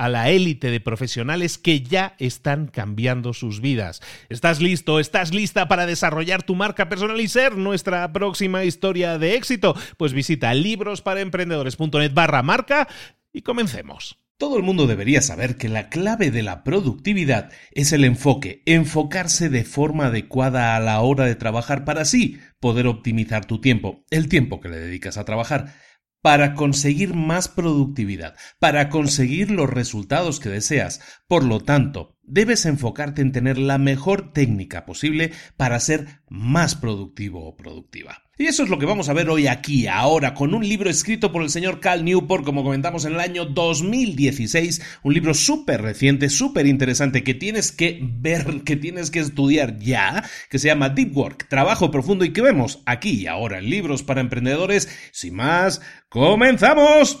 a la élite de profesionales que ya están cambiando sus vidas. ¿Estás listo? ¿Estás lista para desarrollar tu marca personal y ser nuestra próxima historia de éxito? Pues visita librosparaemprendedores.net barra marca y comencemos. Todo el mundo debería saber que la clave de la productividad es el enfoque, enfocarse de forma adecuada a la hora de trabajar para así poder optimizar tu tiempo, el tiempo que le dedicas a trabajar para conseguir más productividad, para conseguir los resultados que deseas. Por lo tanto, debes enfocarte en tener la mejor técnica posible para ser más productivo o productiva. Y eso es lo que vamos a ver hoy aquí, ahora, con un libro escrito por el señor Cal Newport, como comentamos en el año 2016, un libro súper reciente, súper interesante, que tienes que ver, que tienes que estudiar ya, que se llama Deep Work, Trabajo Profundo, y que vemos aquí y ahora en Libros para Emprendedores. Sin más, ¡comenzamos!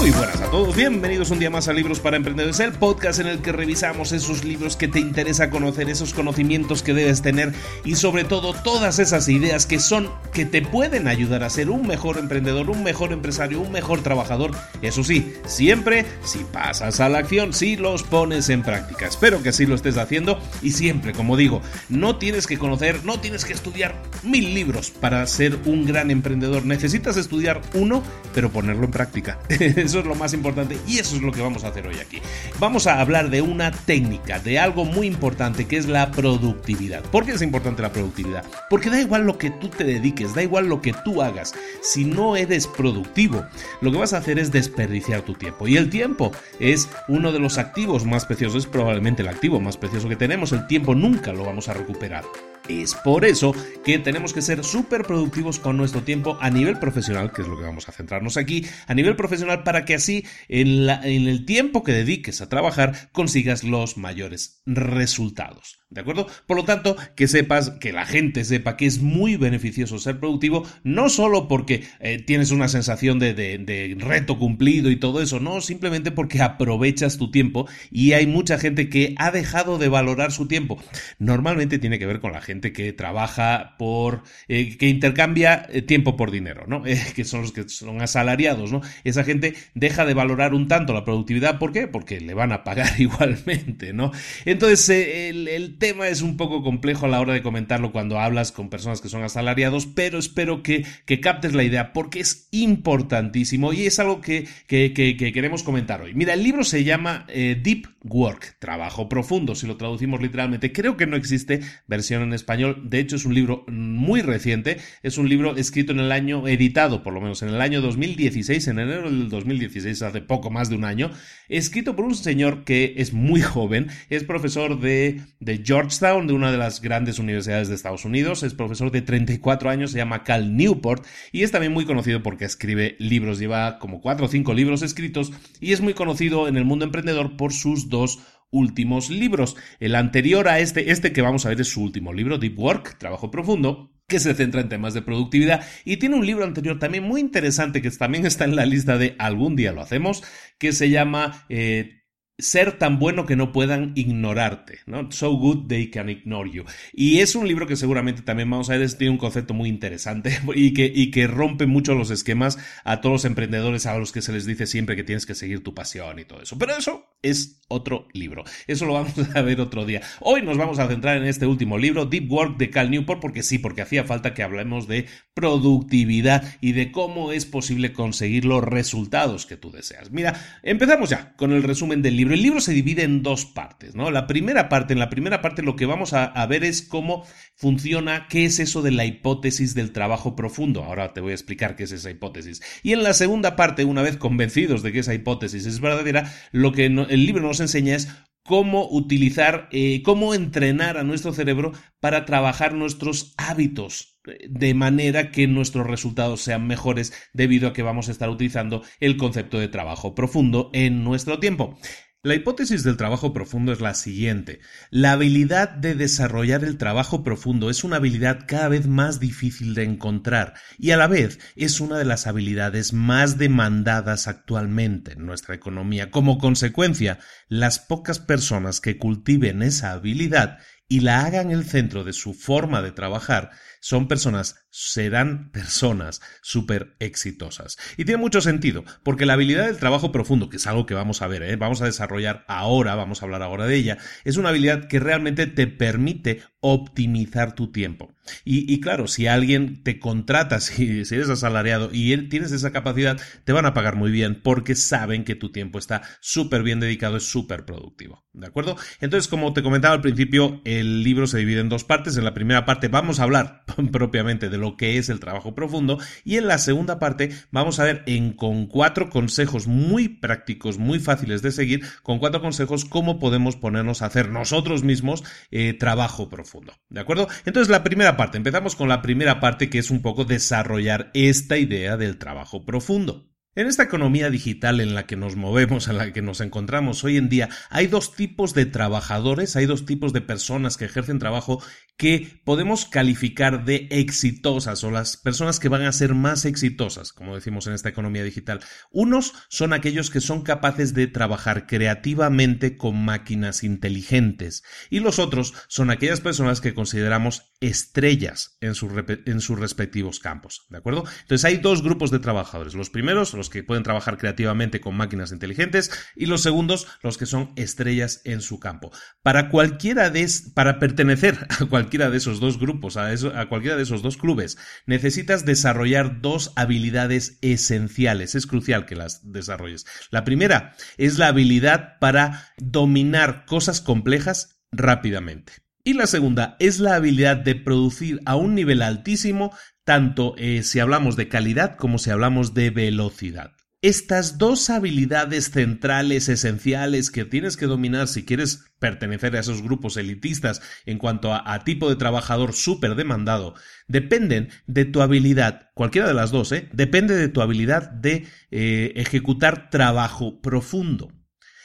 Muy buenas a todos, bienvenidos un día más a Libros para Emprendedores, el podcast en el que revisamos esos libros que te interesa conocer, esos conocimientos que debes tener y sobre todo todas esas ideas que son, que te pueden ayudar a ser un mejor emprendedor, un mejor empresario, un mejor trabajador. Eso sí, siempre si pasas a la acción, si los pones en práctica. Espero que así lo estés haciendo y siempre, como digo, no tienes que conocer, no tienes que estudiar mil libros para ser un gran emprendedor. Necesitas estudiar uno, pero ponerlo en práctica. Eso es lo más importante y eso es lo que vamos a hacer hoy aquí. Vamos a hablar de una técnica, de algo muy importante que es la productividad. ¿Por qué es importante la productividad? Porque da igual lo que tú te dediques, da igual lo que tú hagas. Si no eres productivo, lo que vas a hacer es desperdiciar tu tiempo. Y el tiempo es uno de los activos más preciosos, es probablemente el activo más precioso que tenemos. El tiempo nunca lo vamos a recuperar. Es por eso que tenemos que ser súper productivos con nuestro tiempo a nivel profesional, que es lo que vamos a centrarnos aquí, a nivel profesional para que así en, el tiempo que dediques a trabajar consigas los mayores resultados. ¿De acuerdo? Por lo tanto, que sepas, que la gente sepa que es muy beneficioso ser productivo, no solo porque eh, tienes una sensación de, de, reto cumplido y todo eso, no, simplemente porque aprovechas tu tiempo y hay mucha gente que ha dejado de valorar su tiempo. Normalmente tiene que ver con la gente que trabaja por, eh, que intercambia eh, tiempo por dinero, ¿no? que son los que son asalariados, ¿no? Esa gente deja de valorar un tanto la productividad, ¿por qué? Porque le van a pagar igualmente, ¿no? Entonces, el, el tema es un poco complejo a la hora de comentarlo cuando hablas con personas que son asalariados, pero espero que, captes la idea porque es importantísimo y es algo que, queremos comentar hoy. Mira, el libro se llama eh, Deep Work, trabajo profundo, si lo traducimos literalmente. Creo que no existe versión en español, de hecho es un libro muy reciente, es un libro escrito en el año, editado por lo menos en el año 2016, en enero del 2016, hace poco más de un año, escrito por un señor que es muy joven, es profesor de, de Georgetown, de una de las grandes universidades de Estados Unidos, es profesor de 34 años, se llama Cal Newport y es también muy conocido porque escribe libros, lleva como 4 o 5 libros escritos y es muy conocido en el mundo emprendedor por sus dos últimos libros. El anterior a este, este que vamos a ver es su último libro, Deep Work, Trabajo Profundo, que se centra en temas de productividad. Y tiene un libro anterior también muy interesante que también está en la lista de algún día lo hacemos, que se llama eh, ser tan bueno que no puedan ignorarte, ¿no? So good they can ignore you. Y es un libro que seguramente también vamos a ver, tiene un concepto muy interesante y que, y que rompe mucho los esquemas a todos los emprendedores a los que se les dice siempre que tienes que seguir tu pasión y todo eso. Pero eso es otro libro. Eso lo vamos a ver otro día. Hoy nos vamos a centrar en este último libro, Deep Work de Cal Newport, porque sí, porque hacía falta que hablemos de productividad y de cómo es posible conseguir los resultados que tú deseas. Mira, empezamos ya con el resumen del libro el libro se divide en dos partes, ¿no? La primera parte, en la primera parte lo que vamos a, a, ver es cómo funciona, qué es eso de la hipótesis del trabajo profundo. Ahora te voy a explicar qué es esa hipótesis. Y en la segunda parte, una vez convencidos de que esa hipótesis es verdadera, lo que el libro nos enseña es cómo utilizar, eh, cómo entrenar a nuestro cerebro para trabajar nuestros hábitos eh, de manera que nuestros resultados sean mejores debido a que vamos a estar utilizando el concepto de trabajo profundo en nuestro tiempo. La hipótesis del trabajo profundo es la siguiente. La habilidad de desarrollar el trabajo profundo es una habilidad cada vez más difícil de encontrar y a la vez es una de las habilidades más demandadas actualmente en nuestra economía. Como consecuencia, las pocas personas que cultiven esa habilidad y la hagan el centro de su forma de trabajar son personas, serán personas súper exitosas. Y tiene mucho sentido, porque la habilidad del trabajo profundo, que es algo que vamos a ver, ¿eh? vamos a desarrollar ahora, vamos a hablar ahora de ella, es una habilidad que realmente te permite optimizar tu tiempo. Y, claro, si alguien te contrata, si, si, eres asalariado y tienes esa capacidad, te van a pagar muy bien porque saben que tu tiempo está súper bien dedicado, es súper productivo. ¿De acuerdo? Entonces, como te comentaba al principio, el libro se divide en dos partes. En la primera parte vamos a hablar propiamente de lo que es el trabajo profundo y en la segunda parte vamos a ver en con cuatro consejos muy prácticos, muy fáciles de seguir, con cuatro consejos cómo podemos ponernos a hacer nosotros mismos eh, trabajo profundo. ¿De acuerdo? Entonces la primera parte, empezamos con la primera parte que es un poco desarrollar esta idea del trabajo profundo. En esta economía digital en la que nos movemos, en la que nos encontramos hoy en día, hay dos tipos de trabajadores, hay dos tipos de personas que ejercen trabajo que podemos calificar de exitosas o las personas que van a ser más exitosas, como decimos en esta economía digital. Unos son aquellos que son capaces de trabajar creativamente con máquinas inteligentes y los otros son aquellas personas que consideramos estrellas en, sus respectivos campos. ¿De acuerdo? Entonces hay dos grupos de trabajadores. Los primeros, los que pueden trabajar creativamente con máquinas inteligentes, y los segundos, los que son estrellas en su campo. Para cualquiera de, para pertenecer a cualquiera de esos dos grupos, a, a cualquiera de esos dos clubes, necesitas desarrollar dos habilidades esenciales. Es crucial que las desarrolles. La primera es la habilidad para dominar cosas complejas rápidamente. Y la segunda es la habilidad de producir a un nivel altísimo tanto eh, si hablamos de calidad como si hablamos de velocidad. Estas dos habilidades centrales esenciales que tienes que dominar si quieres pertenecer a esos grupos elitistas en cuanto a, tipo de trabajador súper demandado, dependen de tu habilidad, cualquiera de las dos, ¿eh? depende de tu habilidad de eh, ejecutar trabajo profundo.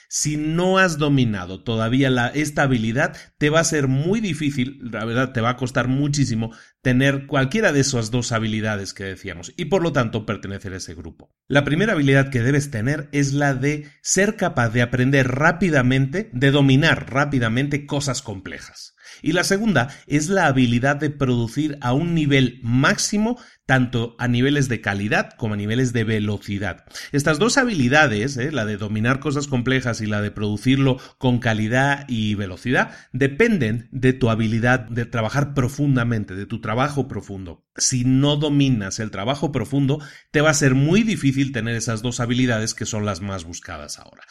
Si no has dominado todavía la, esta habilidad, te va a ser muy difícil, la verdad, te va a costar muchísimo tener cualquiera de esas dos habilidades que decíamos y por lo tanto pertenecer a ese grupo. La primera habilidad que debes tener es la de ser capaz de aprender rápidamente, de dominar rápidamente cosas complejas. Y la segunda es la habilidad de producir a un nivel máximo tanto a niveles de calidad como a niveles de velocidad. Estas dos habilidades, ¿eh? la de dominar cosas complejas y la de producirlo con calidad y velocidad, dependen de tu habilidad de trabajar profundamente, de tu trabajo profundo. Si no dominas el trabajo profundo, te va a ser muy difícil tener esas dos habilidades que son las más buscadas ahora.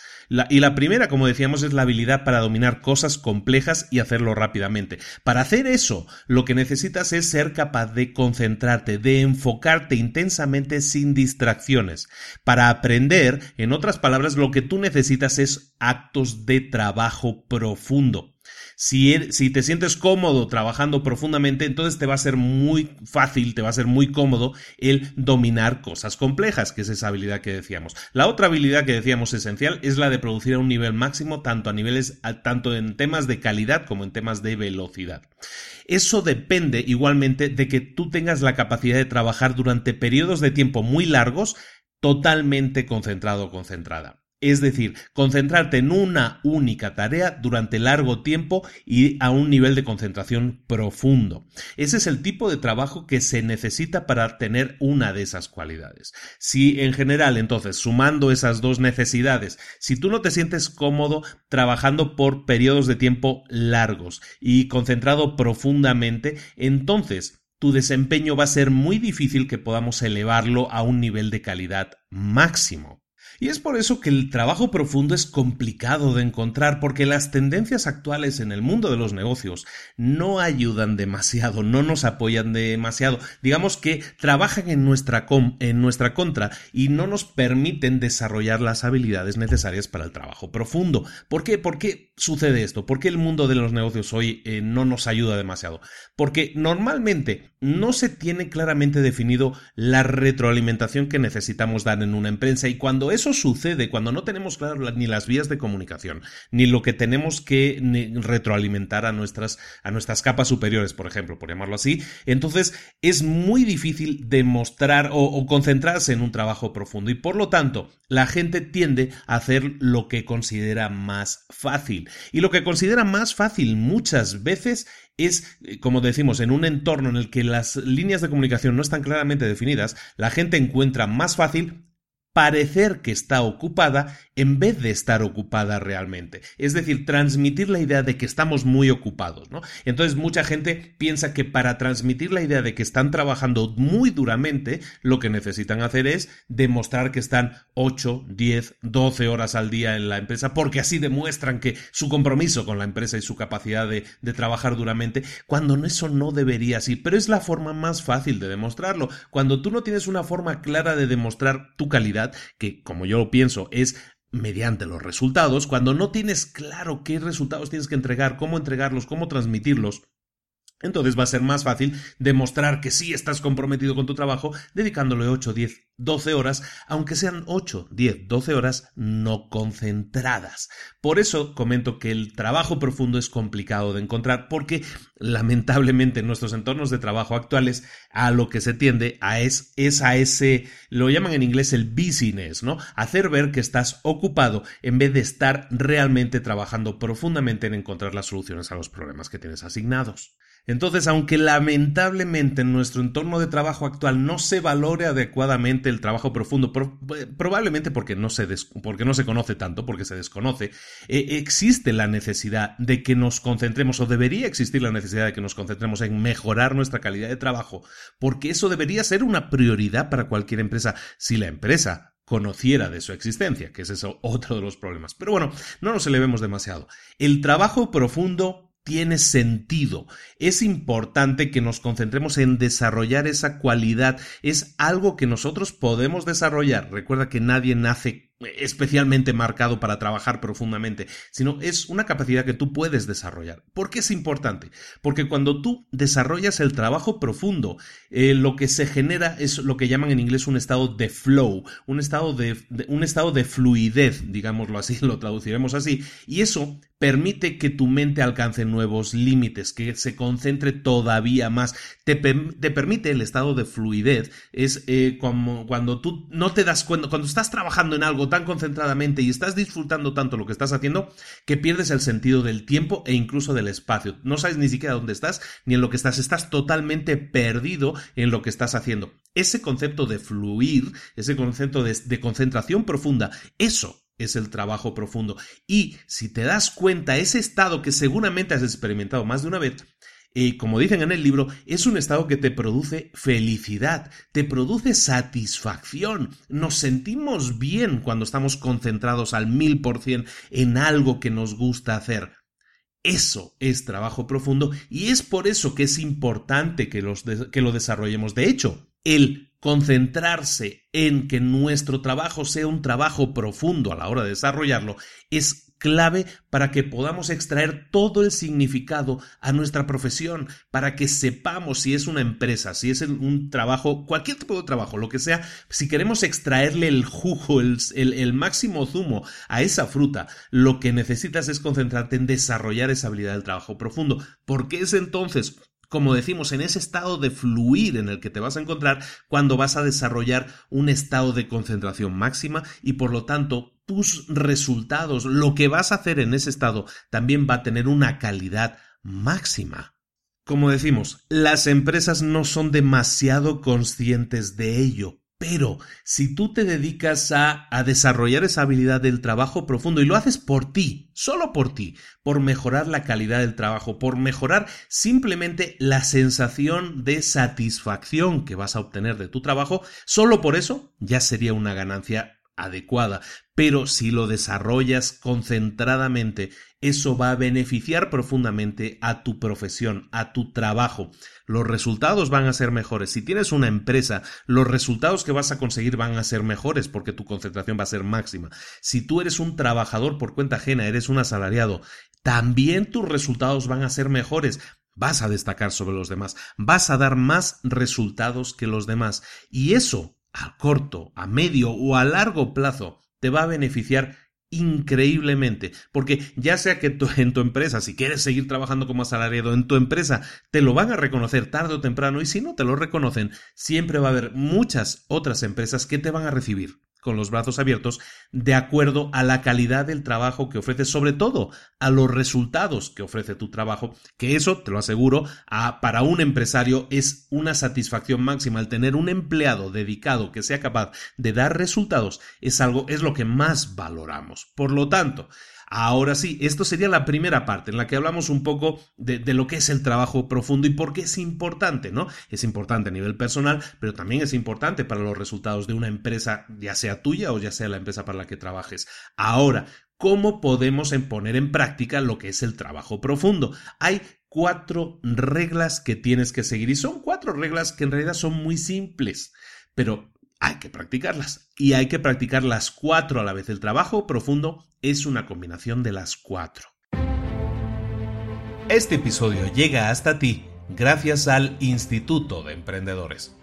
y la primera, como decíamos, es la habilidad para dominar cosas complejas y hacerlo rápidamente. Para hacer eso, lo que necesitas es ser capaz de concentrarte, de enfocarte intensamente sin distracciones. Para aprender, en otras palabras, lo que tú necesitas es actos de trabajo profundo. Si, er, si, te sientes cómodo trabajando profundamente, entonces te va a ser muy fácil, te va a ser muy cómodo el dominar cosas complejas, que es esa habilidad que decíamos. La otra habilidad que decíamos esencial es la de producir a un nivel máximo, tanto a niveles, tanto en temas de calidad como en temas de velocidad. Eso depende igualmente de que tú tengas la capacidad de trabajar durante periodos de tiempo muy largos totalmente concentrado o concentrada. Es decir, concentrarte en una única tarea durante largo tiempo y a un nivel de concentración profundo. Ese es el tipo de trabajo que se necesita para tener una de esas cualidades. Si en general, entonces, sumando esas dos necesidades, si tú no te sientes cómodo trabajando por periodos de tiempo largos y concentrado profundamente, entonces tu desempeño va a ser muy difícil que podamos elevarlo a un nivel de calidad máximo. Y es por eso que el trabajo profundo es complicado de encontrar, porque las tendencias actuales en el mundo de los negocios no ayudan demasiado, no nos apoyan demasiado. Digamos que trabajan en nuestra, en nuestra contra y no nos permiten desarrollar las habilidades necesarias para el trabajo profundo. ¿Por qué? ¿Por qué sucede esto? ¿Por qué el mundo de los negocios hoy eh, no nos ayuda demasiado? Porque normalmente no se tiene claramente definido la retroalimentación que necesitamos dar en una empresa y cuando eso sucede, cuando no tenemos claro ni las vías de comunicación, ni lo que tenemos que retroalimentar a nuestras, a nuestras capas superiores, por ejemplo, por llamarlo así, entonces es muy difícil demostrar o, concentrarse en un trabajo profundo y por lo tanto la gente tiende a hacer lo que considera más fácil. Y lo que considera más fácil muchas veces es, eh, como decimos, en un entorno en el que las líneas de comunicación no están claramente definidas, la gente encuentra más fácil parecer que está ocupada en vez de estar ocupada realmente. Es decir, transmitir la idea de que estamos muy ocupados, ¿no? Entonces mucha gente piensa que para transmitir la idea de que están trabajando muy duramente, lo que necesitan hacer es demostrar que están 8, 10, 12 horas al día en la empresa, porque así demuestran que su compromiso con la empresa y su capacidad de, trabajar duramente, cuando eso no debería así, pero es la forma más fácil de demostrarlo. Cuando tú no tienes una forma clara de demostrar tu calidad, que como yo lo pienso es mediante los resultados, cuando no tienes claro qué resultados tienes que entregar, cómo entregarlos, cómo transmitirlos, entonces va a ser más fácil demostrar que sí estás comprometido con tu trabajo dedicándole 8, 10, 12 horas, aunque sean 8, 10, 12 horas no concentradas. Por eso comento que el trabajo profundo es complicado de encontrar porque lamentablemente en nuestros entornos de trabajo actuales a lo que se tiende a es, es a ese, lo llaman en inglés el business, ¿no? Hacer ver que estás ocupado en vez de estar realmente trabajando profundamente en encontrar las soluciones a los problemas que tienes asignados. Entonces, aunque lamentablemente en nuestro entorno de trabajo actual no se valore adecuadamente el trabajo profundo, eh, probablemente porque no, se porque no se conoce tanto, porque se desconoce, eh, existe la necesidad de que nos concentremos, o debería existir la necesidad de que nos concentremos en mejorar nuestra calidad de trabajo, porque eso debería ser una prioridad para cualquier empresa. Si la empresa conociera de su existencia, que es eso otro de los problemas. Pero bueno, no nos elevemos demasiado. El trabajo profundo tiene sentido. Es importante que nos concentremos en desarrollar esa cualidad. Es algo que nosotros podemos desarrollar. Recuerda que nadie nace especialmente marcado para trabajar profundamente, sino es una capacidad que tú puedes desarrollar. ¿Por qué es importante? Porque cuando tú desarrollas el trabajo profundo, eh, lo que se genera es lo que llaman en inglés un estado de flow, un estado de, un estado de fluidez, digámoslo así, lo traduciremos así, y eso permite que tu mente alcance nuevos límites, que se concentre todavía más, te, permite el estado de fluidez, es eh, como cuando tú no te das cuenta, cuando estás trabajando en algo tan concentradamente y estás disfrutando tanto lo que estás haciendo, que pierdes el sentido del tiempo e incluso del espacio. No sabes ni siquiera dónde estás ni en lo que estás, estás totalmente perdido en lo que estás haciendo. Ese concepto de fluir, ese concepto de concentración profunda, eso es el trabajo profundo. Y si te das cuenta, ese estado que seguramente has experimentado más de una vez, eh, como dicen en el libro, es un estado que te produce felicidad, te produce satisfacción. Nos sentimos bien cuando estamos concentrados al mil por cien en algo que nos gusta hacer. Eso es trabajo profundo y es por eso que es importante que, los que lo desarrollemos. De hecho, el concentrarse en que nuestro trabajo sea un trabajo profundo a la hora de desarrollarlo es clave para que podamos extraer todo el significado a nuestra profesión, para que sepamos si es una empresa, si es un trabajo, cualquier tipo de trabajo, lo que sea, si queremos extraerle el jugo, el, máximo zumo a esa fruta, lo que necesitas es concentrarte en desarrollar esa habilidad del trabajo profundo, porque es entonces como decimos, en ese estado de fluir en el que te vas a encontrar cuando vas a desarrollar un estado de concentración máxima y por lo tanto tus resultados, lo que vas a hacer en ese estado, también va a tener una calidad máxima. Como decimos, las empresas no son demasiado conscientes de ello, pero si tú te dedicas a, desarrollar esa habilidad del trabajo profundo y lo haces por ti, solo por ti, por mejorar la calidad del trabajo, por mejorar simplemente la sensación de satisfacción que vas a obtener de tu trabajo, solo por eso ya sería una ganancia adecuada. Pero si lo desarrollas concentradamente, eso va a beneficiar profundamente a tu profesión, a tu trabajo. Los resultados van a ser mejores. Si tienes una empresa, los resultados que vas a conseguir van a ser mejores porque tu concentración va a ser máxima. Si tú eres un trabajador por cuenta ajena, eres un asalariado, también tus resultados van a ser mejores vas a destacar sobre los demás, vas a dar más resultados que los demás. Y eso a corto, a medio o a largo plazo te va a beneficiar increíblemente, porque ya sea que en tu empresa, si quieres seguir trabajando como asalariado en tu empresa, te lo van a reconocer tarde o temprano y si no te lo reconocen, siempre va a haber muchas otras empresas que te van a recibir con los brazos abiertos de acuerdo a la calidad del trabajo que ofreces, sobre todo a los resultados que ofrece tu trabajo, que eso, te lo aseguro, para un empresario es una satisfacción máxima. El tener un empleado dedicado que sea capaz de dar resultados es algo, es lo que más valoramos. Por lo tanto, Ahora sí, esto sería la primera parte en la que hablamos un poco de, lo que es el trabajo profundo y por qué es importante, ¿no? Es importante a nivel personal, pero también es importante para los resultados de una empresa, ya sea tuya o ya sea la empresa para la que trabajes. Ahora, ¿cómo podemos poner en práctica lo que es el trabajo profundo? Hay cuatro reglas que tienes que seguir y son cuatro reglas que en realidad son muy simples, pero hay que practicarlas. Y hay que practicar las cuatro a la vez. El trabajo profundo es una combinación de las cuatro. Este episodio llega hasta ti gracias al Instituto de Emprendedores.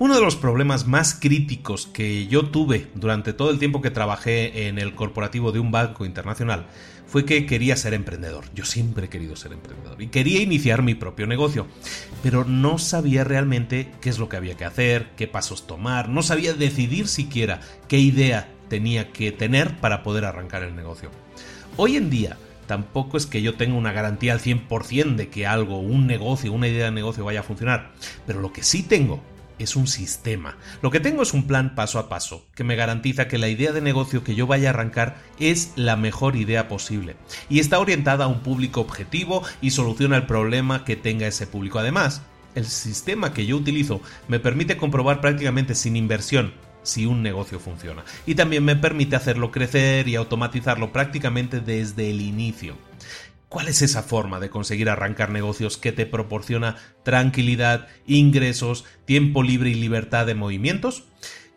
Uno de los problemas más críticos que yo tuve durante todo el tiempo que trabajé en el corporativo de un banco internacional fue que quería ser emprendedor. Yo siempre he querido ser emprendedor y quería iniciar mi propio negocio, pero no sabía realmente qué es lo que había que hacer, qué pasos tomar, no sabía decidir siquiera qué idea tenía que tener para poder arrancar el negocio. Hoy en día, tampoco es que yo tenga una garantía al 100% de que algo, un negocio, una idea de negocio vaya a funcionar, pero lo que sí tengo es un sistema. Lo que tengo es un plan paso a paso, que me garantiza que la idea de negocio que yo vaya a arrancar es la mejor idea posible, y está orientada a un público objetivo y soluciona el problema que tenga ese público. Además, el sistema que yo utilizo me permite comprobar prácticamente sin inversión si un negocio funciona, y también me permite hacerlo crecer y automatizarlo prácticamente desde el inicio. ¿Cuál es esa forma de conseguir arrancar negocios que te proporciona tranquilidad, ingresos, tiempo libre y libertad de movimientos?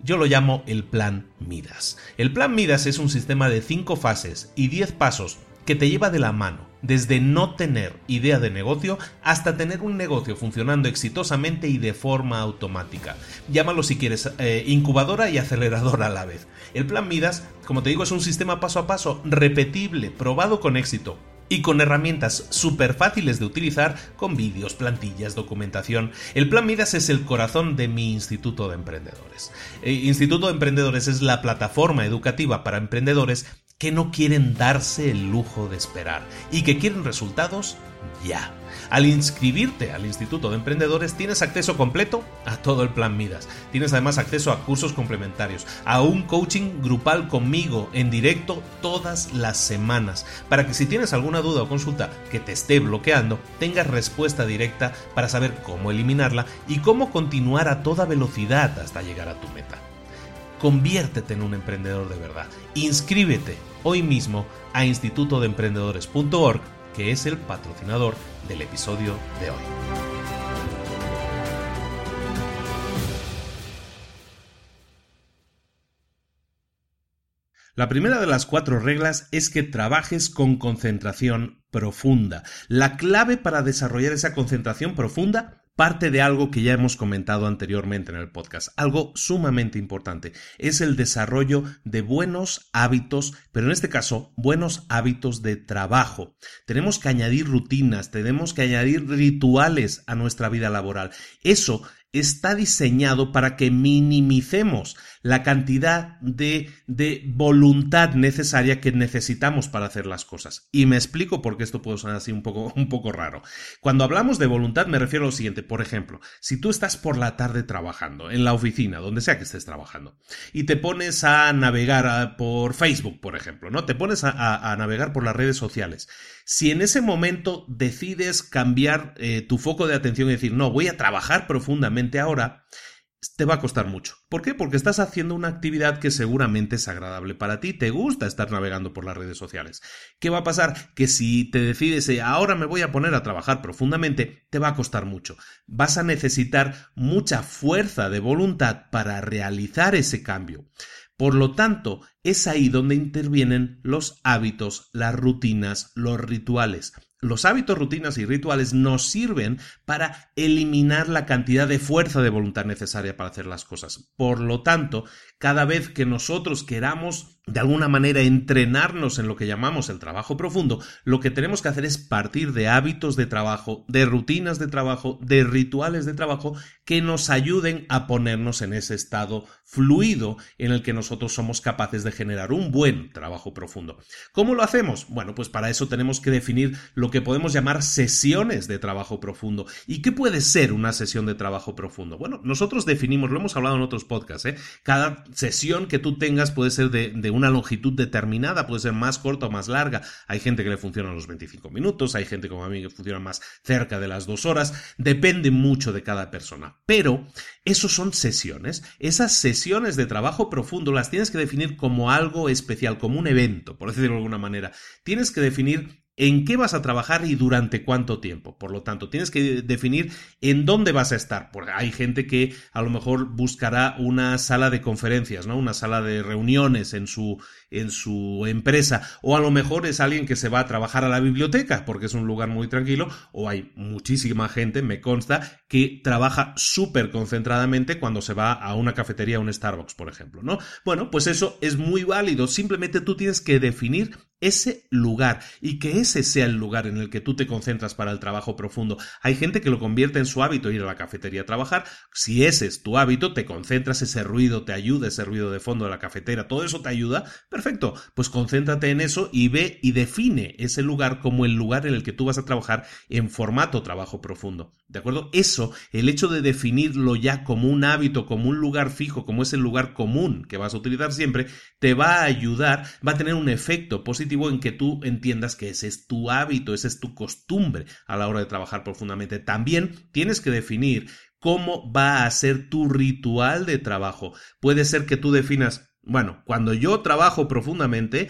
Yo lo llamo el Plan Midas. El Plan Midas es un sistema de 5 fases y 10 pasos que te lleva de la mano, desde no tener idea de negocio hasta tener un negocio funcionando exitosamente y de forma automática. Llámalo si quieres eh, incubadora y aceleradora a la vez. El plan Midas, como te digo, es un sistema paso a paso, repetible, probado con éxito, y con herramientas súper fáciles de utilizar con vídeos, plantillas, documentación. El Plan Midas es el corazón de mi Instituto de Emprendedores. Eh, Instituto de Emprendedores es la plataforma educativa para emprendedores que no quieren darse el lujo de esperar y que quieren resultados ya. Al inscribirte al Instituto de Emprendedores tienes acceso completo a todo el plan Midas. Tienes además acceso a cursos complementarios, a un coaching grupal conmigo en directo todas las semanas, para que si tienes alguna duda o consulta que te esté bloqueando, tengas respuesta directa para saber cómo eliminarla y cómo continuar a toda velocidad hasta llegar a tu meta. Conviértete en un emprendedor de verdad. Inscríbete hoy mismo a institutodeemprendedores.org, que es el patrocinador del episodio de hoy. La primera de las cuatro reglas es que trabajes con concentración profunda. La clave para desarrollar esa concentración profunda parte de algo que ya hemos comentado anteriormente en el podcast, algo sumamente importante, es el desarrollo de buenos hábitos, pero en este caso, buenos hábitos de trabajo. Tenemos que añadir rutinas, tenemos que añadir rituales a nuestra vida laboral. Eso está diseñado para que minimicemos la cantidad de, de, voluntad necesaria que necesitamos para hacer las cosas. Y me explico por qué esto puede sonar así un poco, un poco raro. Cuando hablamos de voluntad me refiero a lo siguiente. Por ejemplo, si tú estás por la tarde trabajando, en la oficina, donde sea que estés trabajando, y te pones a navegar por Facebook, por ejemplo, ¿no? Te pones a, a, navegar por las redes sociales. Si en ese momento decides cambiar eh, tu foco de atención y decir, no, voy a trabajar profundamente ahora, te va a costar mucho. ¿Por qué? Porque estás haciendo una actividad que seguramente es agradable para ti, te gusta estar navegando por las redes sociales. ¿Qué va a pasar? Que si te decides, eh, ahora me voy a poner a trabajar profundamente, te va a costar mucho. Vas a necesitar mucha fuerza de voluntad para realizar ese cambio. Por lo tanto, es ahí donde intervienen los hábitos, las rutinas, los rituales. Los hábitos, rutinas y rituales nos sirven para eliminar la cantidad de fuerza de voluntad necesaria para hacer las cosas. Por lo tanto, cada vez que nosotros queramos de alguna manera entrenarnos en lo que llamamos el trabajo profundo, lo que tenemos que hacer es partir de hábitos de trabajo, de rutinas de trabajo, de rituales de trabajo que nos ayuden a ponernos en ese estado fluido en el que nosotros somos capaces de generar un buen trabajo profundo. ¿Cómo lo hacemos? Bueno, pues para eso tenemos que definir lo que podemos llamar sesiones de trabajo profundo. ¿Y qué puede ser una sesión de trabajo profundo? Bueno, nosotros definimos, lo hemos hablado en otros podcasts, ¿eh? cada sesión que tú tengas puede ser de, de una longitud determinada, puede ser más corta o más larga. Hay gente que le funciona los 25 minutos, hay gente como a mí que funciona más cerca de las dos horas, depende mucho de cada persona. Pero esos son sesiones. Esas sesiones de trabajo profundo las tienes que definir como algo especial, como un evento, por decirlo de alguna manera. Tienes que definir en qué vas a trabajar y durante cuánto tiempo. Por lo tanto, tienes que definir en dónde vas a estar, porque hay gente que a lo mejor buscará una sala de conferencias, ¿no? Una sala de reuniones en su en su empresa, o a lo mejor es alguien que se va a trabajar a la biblioteca porque es un lugar muy tranquilo, o hay muchísima gente, me consta, que trabaja súper concentradamente cuando se va a una cafetería, a un Starbucks, por ejemplo, ¿no? Bueno, pues eso es muy válido, simplemente tú tienes que definir ese lugar y que ese sea el lugar en el que tú te concentras para el trabajo profundo. Hay gente que lo convierte en su hábito ir a la cafetería a trabajar. Si ese es tu hábito, te concentras, ese ruido te ayuda, ese ruido de fondo de la cafetera, todo eso te ayuda, perfecto. Pues concéntrate en eso y ve y define ese lugar como el lugar en el que tú vas a trabajar en formato trabajo profundo. ¿De acuerdo? Eso, el hecho de definirlo ya como un hábito, como un lugar fijo, como es el lugar común que vas a utilizar siempre, te va a ayudar, va a tener un efecto positivo en que tú entiendas que ese es tu hábito, esa es tu costumbre a la hora de trabajar profundamente. También tienes que definir cómo va a ser tu ritual de trabajo. Puede ser que tú definas bueno, cuando yo trabajo profundamente,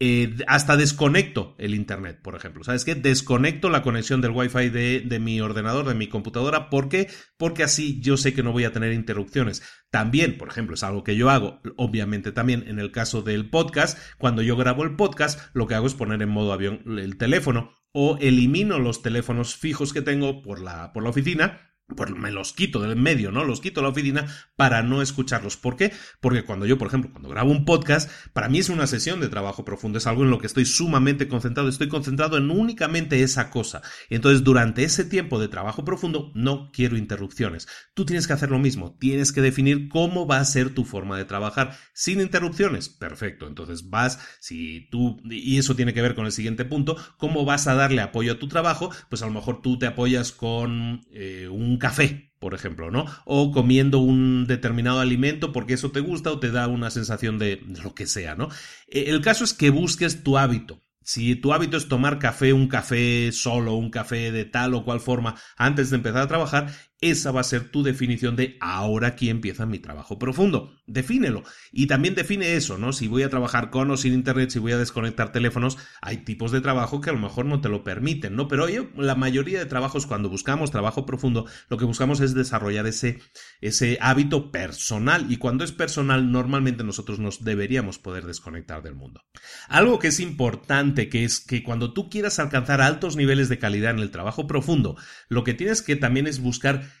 eh, hasta desconecto el internet, por ejemplo. ¿Sabes qué? Desconecto la conexión del Wi-Fi de, mi ordenador, de mi computadora. ¿Por qué? Porque así yo sé que no voy a tener interrupciones. También, por ejemplo, es algo que yo hago, obviamente también en el caso del podcast, cuando yo grabo el podcast, lo que hago es poner en modo avión el teléfono o elimino los teléfonos fijos que tengo por la, por la oficina pues me los quito del medio, ¿no? Los quito la oficina para no escucharlos. ¿Por qué? Porque cuando yo, por ejemplo, cuando grabo un podcast, para mí es una sesión de trabajo profundo, es algo en lo que estoy sumamente concentrado, estoy concentrado en únicamente esa cosa. Entonces, durante ese tiempo de trabajo profundo, no quiero interrupciones. Tú tienes que hacer lo mismo, tienes que definir cómo va a ser tu forma de trabajar sin interrupciones. Perfecto, entonces vas, si tú, y eso tiene que ver con el siguiente punto, cómo vas a darle apoyo a tu trabajo, pues a lo mejor tú te apoyas con eh, un café, por ejemplo, ¿no? O comiendo un determinado alimento porque eso te gusta o te da una sensación de lo que sea, ¿no? E, el caso es que busques tu hábito. Si tu hábito es tomar café, un café solo, un café de tal o cual forma antes de empezar a trabajar, esa va a ser tu definición de ahora aquí empieza mi trabajo profundo. Defínelo. Y también define eso, ¿no? Si voy a trabajar con o sin internet, si voy a desconectar teléfonos, hay tipos de trabajo que a lo mejor no te lo permiten, ¿no? Pero yo, la mayoría de trabajos, cuando buscamos trabajo profundo, lo que buscamos es desarrollar ese, ese hábito personal. Y cuando es personal, normalmente nosotros nos deberíamos poder desconectar del mundo. Algo que es importante, que es que cuando tú quieras alcanzar altos niveles de calidad en el trabajo profundo, lo que tienes que también es buscar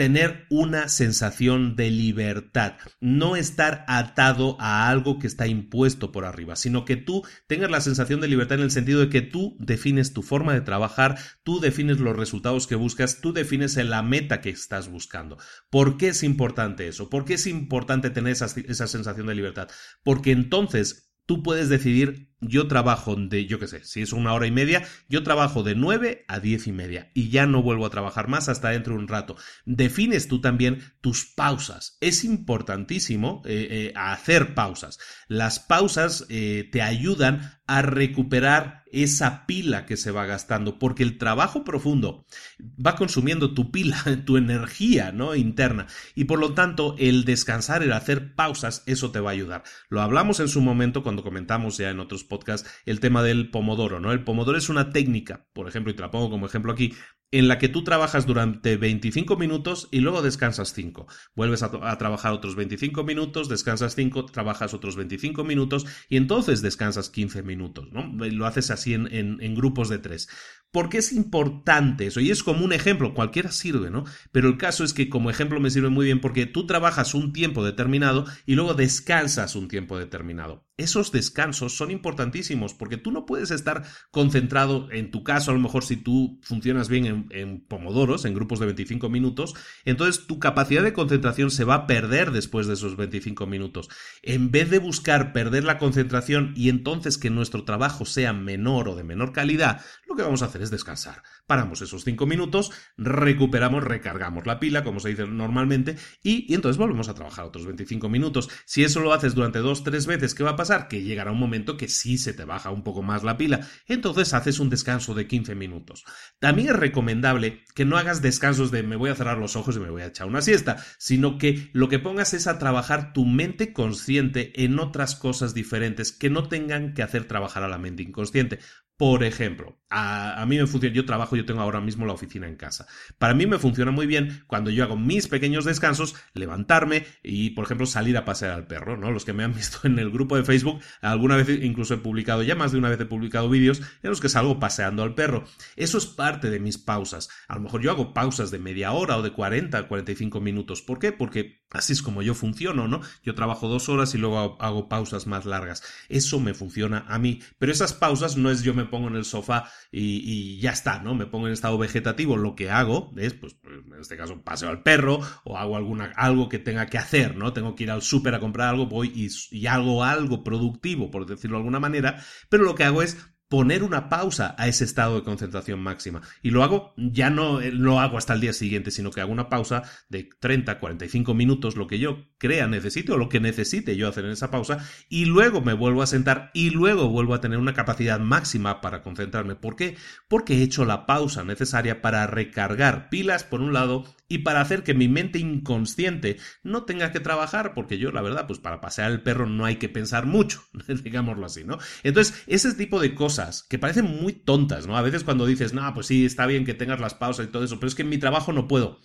tener una sensación de libertad, no estar atado a algo que está impuesto por arriba, sino que tú tengas la sensación de libertad en el sentido de que tú defines tu forma de trabajar, tú defines los resultados que buscas, tú defines la meta que estás buscando. ¿Por qué es importante eso? ¿Por qué es importante tener esa, esa sensación de libertad? Porque entonces tú puedes decidir yo trabajo de, yo qué sé, si es una hora y media, yo trabajo de 9 a 10 y media y ya no vuelvo a trabajar más hasta dentro de un rato. Defines tú también tus pausas. Es importantísimo eh, eh, hacer pausas. Las pausas eh, te ayudan a recuperar esa pila que se va gastando, porque el trabajo profundo va consumiendo tu pila, tu energía ¿no? interna, y por lo tanto el descansar, el hacer pausas, eso te va a ayudar. Lo hablamos en su momento cuando comentamos ya en otros podcast el tema del pomodoro, ¿no? El pomodoro es una técnica, por ejemplo, y te la pongo como ejemplo aquí, en la que tú trabajas durante 25 minutos y luego descansas 5. Vuelves a, trabajar otros 25 minutos, descansas 5, trabajas otros 25 minutos y entonces descansas 15 minutos, ¿no? Lo haces así en, en grupos de 3. ¿Por qué es importante eso? Y es como un ejemplo, cualquiera sirve, ¿no? Pero el caso es que como ejemplo me sirve muy bien porque tú trabajas un tiempo determinado y luego descansas un tiempo determinado. Esos descansos son importantísimos porque tú no puedes estar concentrado, en tu caso, a lo mejor si tú funcionas bien en, en pomodoros, en grupos de 25 minutos, entonces tu capacidad de concentración se va a perder después de esos 25 minutos. En vez de buscar perder la concentración y entonces que nuestro trabajo sea menor o de menor calidad, lo que vamos a hacer es descansar. Paramos esos cinco minutos, recuperamos, recargamos la pila, como se dice normalmente, y, entonces volvemos a trabajar otros 25 minutos. Si eso lo haces durante dos, tres veces, ¿qué va a pasar? Que llegará un momento que sí se te baja un poco más la pila. Entonces haces un descanso de 15 minutos. También es recomendable que no hagas descansos de me voy a cerrar los ojos y me voy a echar una siesta, sino que lo que pongas es a trabajar tu mente consciente en otras cosas diferentes que no tengan que hacer trabajar a la mente inconsciente. Por ejemplo, a, mí me funciona, yo trabajo, yo tengo ahora mismo la oficina en casa. Para mí me funciona muy bien cuando yo hago mis pequeños descansos, levantarme y, por ejemplo, salir a pasear al perro, ¿no? Los que me han visto en el grupo de Facebook, alguna vez incluso he publicado, ya más de una vez he publicado vídeos en los que salgo paseando al perro. Eso es parte de mis pausas. A lo mejor yo hago pausas de media hora o de 40, 45 minutos. ¿Por qué? Porque así es como yo funciono, ¿no? Yo trabajo dos horas y luego hago, hago pausas más largas. Eso me funciona a mí. Pero esas pausas no es yo me pongo en el sofá y, ya está, ¿no? Me pongo en estado vegetativo, lo que hago es, pues, en este caso, paseo al perro o hago alguna, algo que tenga que hacer, ¿no? Tengo que ir al súper a comprar algo, voy y, y hago algo productivo, por decirlo de alguna manera, pero lo que hago es poner una pausa a ese estado de concentración máxima. Y lo hago, ya no eh, lo hago hasta el día siguiente, sino que hago una pausa de 30, 45 minutos, lo que yo crea necesite o lo que necesite yo hacer en esa pausa, y luego me vuelvo a sentar y luego vuelvo a tener una capacidad máxima para concentrarme. ¿Por qué? Porque he hecho la pausa necesaria para recargar pilas por un lado y para hacer que mi mente inconsciente no tenga que trabajar, porque yo, la verdad, pues para pasear el perro no hay que pensar mucho, digámoslo así, ¿no? Entonces, ese tipo de cosas que parecen muy tontas, ¿no? A veces cuando dices, no, pues sí, está bien que tengas las pausas y todo eso, pero es que en mi trabajo no puedo.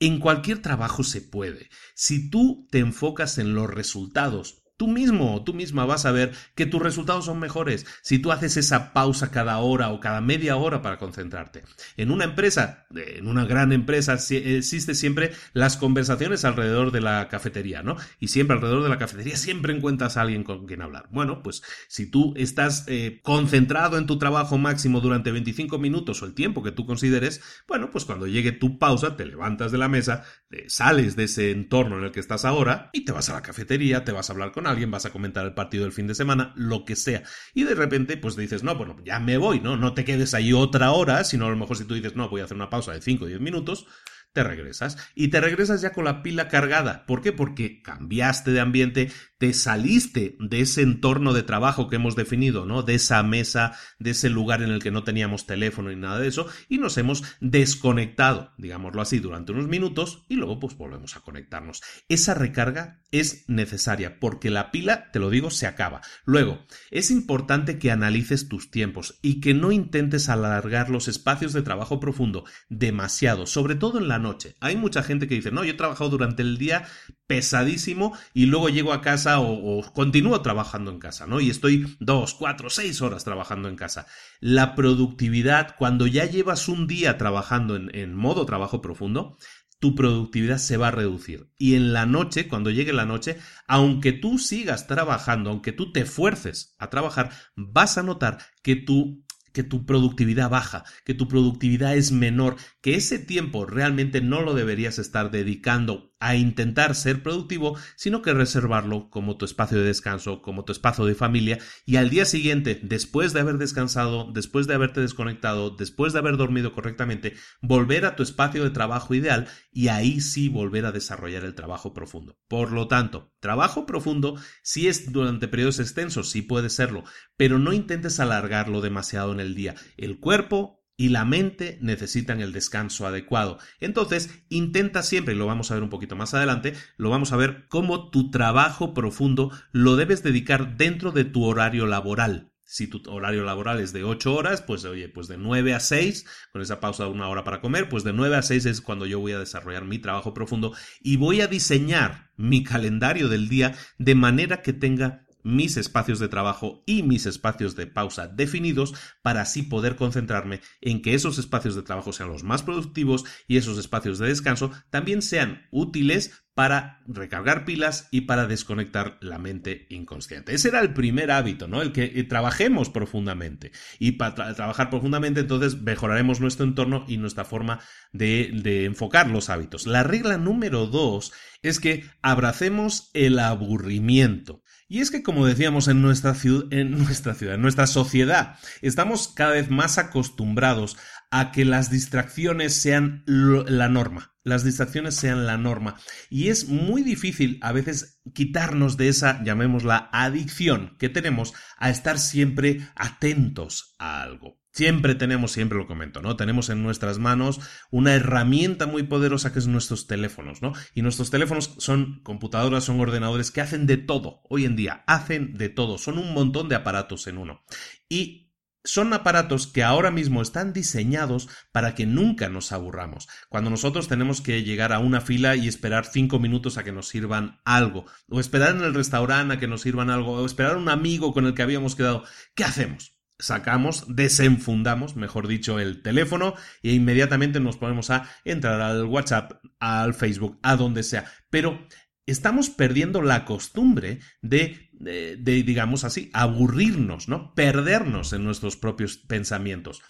En cualquier trabajo se puede. Si tú te enfocas en los resultados, Tú mismo o tú misma vas a ver que tus resultados son mejores si tú haces esa pausa cada hora o cada media hora para concentrarte. En una empresa, en una gran empresa, existe siempre las conversaciones alrededor de la cafetería, ¿no? Y siempre alrededor de la cafetería siempre encuentras a alguien con quien hablar. Bueno, pues si tú estás eh, concentrado en tu trabajo máximo durante 25 minutos o el tiempo que tú consideres, bueno, pues cuando llegue tu pausa, te levantas de la mesa, eh, sales de ese entorno en el que estás ahora y te vas a la cafetería, te vas a hablar con alguien, vas a comentar el partido del fin de semana, lo que sea. Y de repente, pues dices, no, bueno, ya me voy, ¿no? No te quedes ahí otra hora, sino a lo mejor si tú dices, no, voy a hacer una pausa de 5 o 10 minutos, te regresas. Y te regresas ya con la pila cargada. ¿Por qué? Porque cambiaste de ambiente, te saliste de ese entorno de trabajo que hemos definido, ¿no? De esa mesa, de ese lugar en el que no teníamos teléfono ni nada de eso, y nos hemos desconectado, digámoslo así, durante unos minutos, y luego pues volvemos a conectarnos. Esa recarga es necesaria, porque la pila, te lo digo, se acaba. Luego, es importante que analices tus tiempos y que no intentes alargar los espacios de trabajo profundo demasiado, sobre todo en la noche. Hay mucha gente que dice, no, yo he trabajado durante el día pesadísimo y luego llego a casa o, continúo trabajando en casa, ¿no? Y estoy dos, cuatro, seis horas trabajando en casa. La productividad, cuando ya llevas un día trabajando en, en modo trabajo profundo, tu productividad se va a reducir. Y en la noche, cuando llegue la noche, aunque tú sigas trabajando, aunque tú te fuerces a trabajar, vas a notar que tu que tu productividad baja, que tu productividad es menor, que ese tiempo realmente no lo deberías estar dedicando a intentar ser productivo, sino que reservarlo como tu espacio de descanso, como tu espacio de familia y al día siguiente, después de haber descansado, después de haberte desconectado, después de haber dormido correctamente, volver a tu espacio de trabajo ideal y ahí sí volver a desarrollar el trabajo profundo. Por lo tanto, trabajo profundo si es durante periodos extensos, sí puede serlo, pero no intentes alargarlo demasiado en el día. El cuerpo y la mente necesitan el descanso adecuado. Entonces, intenta siempre, y lo vamos a ver un poquito más adelante, lo vamos a ver cómo tu trabajo profundo lo debes dedicar dentro de tu horario laboral. Si tu horario laboral es de 8 horas, pues oye, pues de 9 a 6, con esa pausa de una hora para comer, pues de 9 a 6 es cuando yo voy a desarrollar mi trabajo profundo y voy a diseñar mi calendario del día de manera que tenga mis espacios de trabajo y mis espacios de pausa definidos para así poder concentrarme en que esos espacios de trabajo sean los más productivos y esos espacios de descanso también sean útiles para recargar pilas y para desconectar la mente inconsciente. Ese era el primer hábito, ¿no? El que eh, trabajemos profundamente. Y para trabajar profundamente, entonces mejoraremos nuestro entorno y nuestra forma de, de enfocar los hábitos. La regla número dos es que abracemos el aburrimiento. Y es que, como decíamos, en nuestra, ciudad, en nuestra ciudad, nuestra sociedad, estamos cada vez más acostumbrados a que las distracciones sean la norma. Las distracciones sean la norma. Y es muy difícil a veces quitarnos de esa, llamémosla, adicción que tenemos a estar siempre atentos a algo. Siempre tenemos, siempre lo comento, ¿no? Tenemos en nuestras manos una herramienta muy poderosa que es nuestros teléfonos, ¿no? Y nuestros teléfonos son computadoras, son ordenadores que hacen de todo. Hoy en día hacen de todo. Son un montón de aparatos en uno. Y son aparatos que ahora mismo están diseñados para que nunca nos aburramos. Cuando nosotros tenemos que llegar a una fila y esperar cinco minutos a que nos sirvan algo, o esperar en el restaurante a que nos sirvan algo, o esperar a un amigo con el que habíamos quedado, ¿qué hacemos? Sacamos, desenfundamos, mejor dicho, el teléfono e inmediatamente nos ponemos a entrar al WhatsApp, al Facebook, a donde sea. Pero estamos perdiendo la costumbre de, de, digamos así, aburrirnos, ¿no? Perdernos en nuestros propios pensamientos.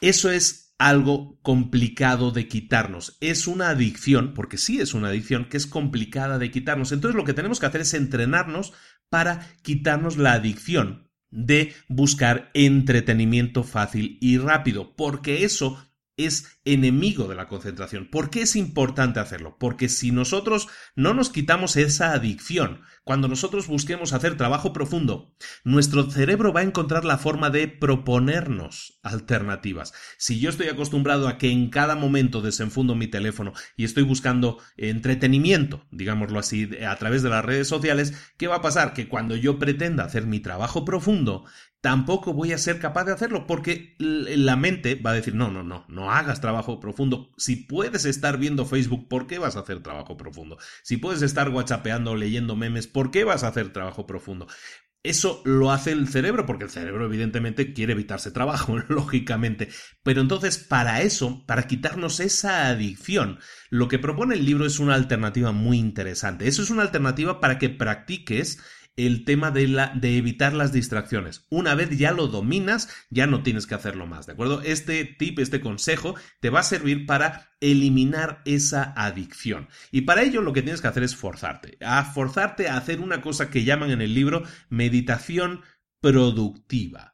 Eso es algo complicado de quitarnos. Es una adicción, porque sí es una adicción, que es complicada de quitarnos. Entonces lo que tenemos que hacer es entrenarnos para quitarnos la adicción de buscar entretenimiento fácil y rápido, porque eso es enemigo de la concentración. ¿Por qué es importante hacerlo? Porque si nosotros no nos quitamos esa adicción, cuando nosotros busquemos hacer trabajo profundo, nuestro cerebro va a encontrar la forma de proponernos alternativas. Si yo estoy acostumbrado a que en cada momento desenfundo mi teléfono y estoy buscando entretenimiento, digámoslo así, a través de las redes sociales, ¿qué va a pasar? Que cuando yo pretenda hacer mi trabajo profundo, tampoco voy a ser capaz de hacerlo porque la mente va a decir, no, no, no, no hagas trabajo profundo. Si puedes estar viendo Facebook, ¿por qué vas a hacer trabajo profundo? Si puedes estar whatsappeando o leyendo memes, ¿por qué vas a hacer trabajo profundo? Eso lo hace el cerebro, porque el cerebro evidentemente quiere evitarse trabajo, lógicamente. Pero entonces, para eso, para quitarnos esa adicción, lo que propone el libro es una alternativa muy interesante. Eso es una alternativa para que practiques el tema de, la, de evitar las distracciones. Una vez ya lo dominas, ya no tienes que hacerlo más, ¿de acuerdo? Este tip, este consejo, te va a servir para eliminar esa adicción. Y para ello lo que tienes que hacer es forzarte, a forzarte a hacer una cosa que llaman en el libro meditación productiva.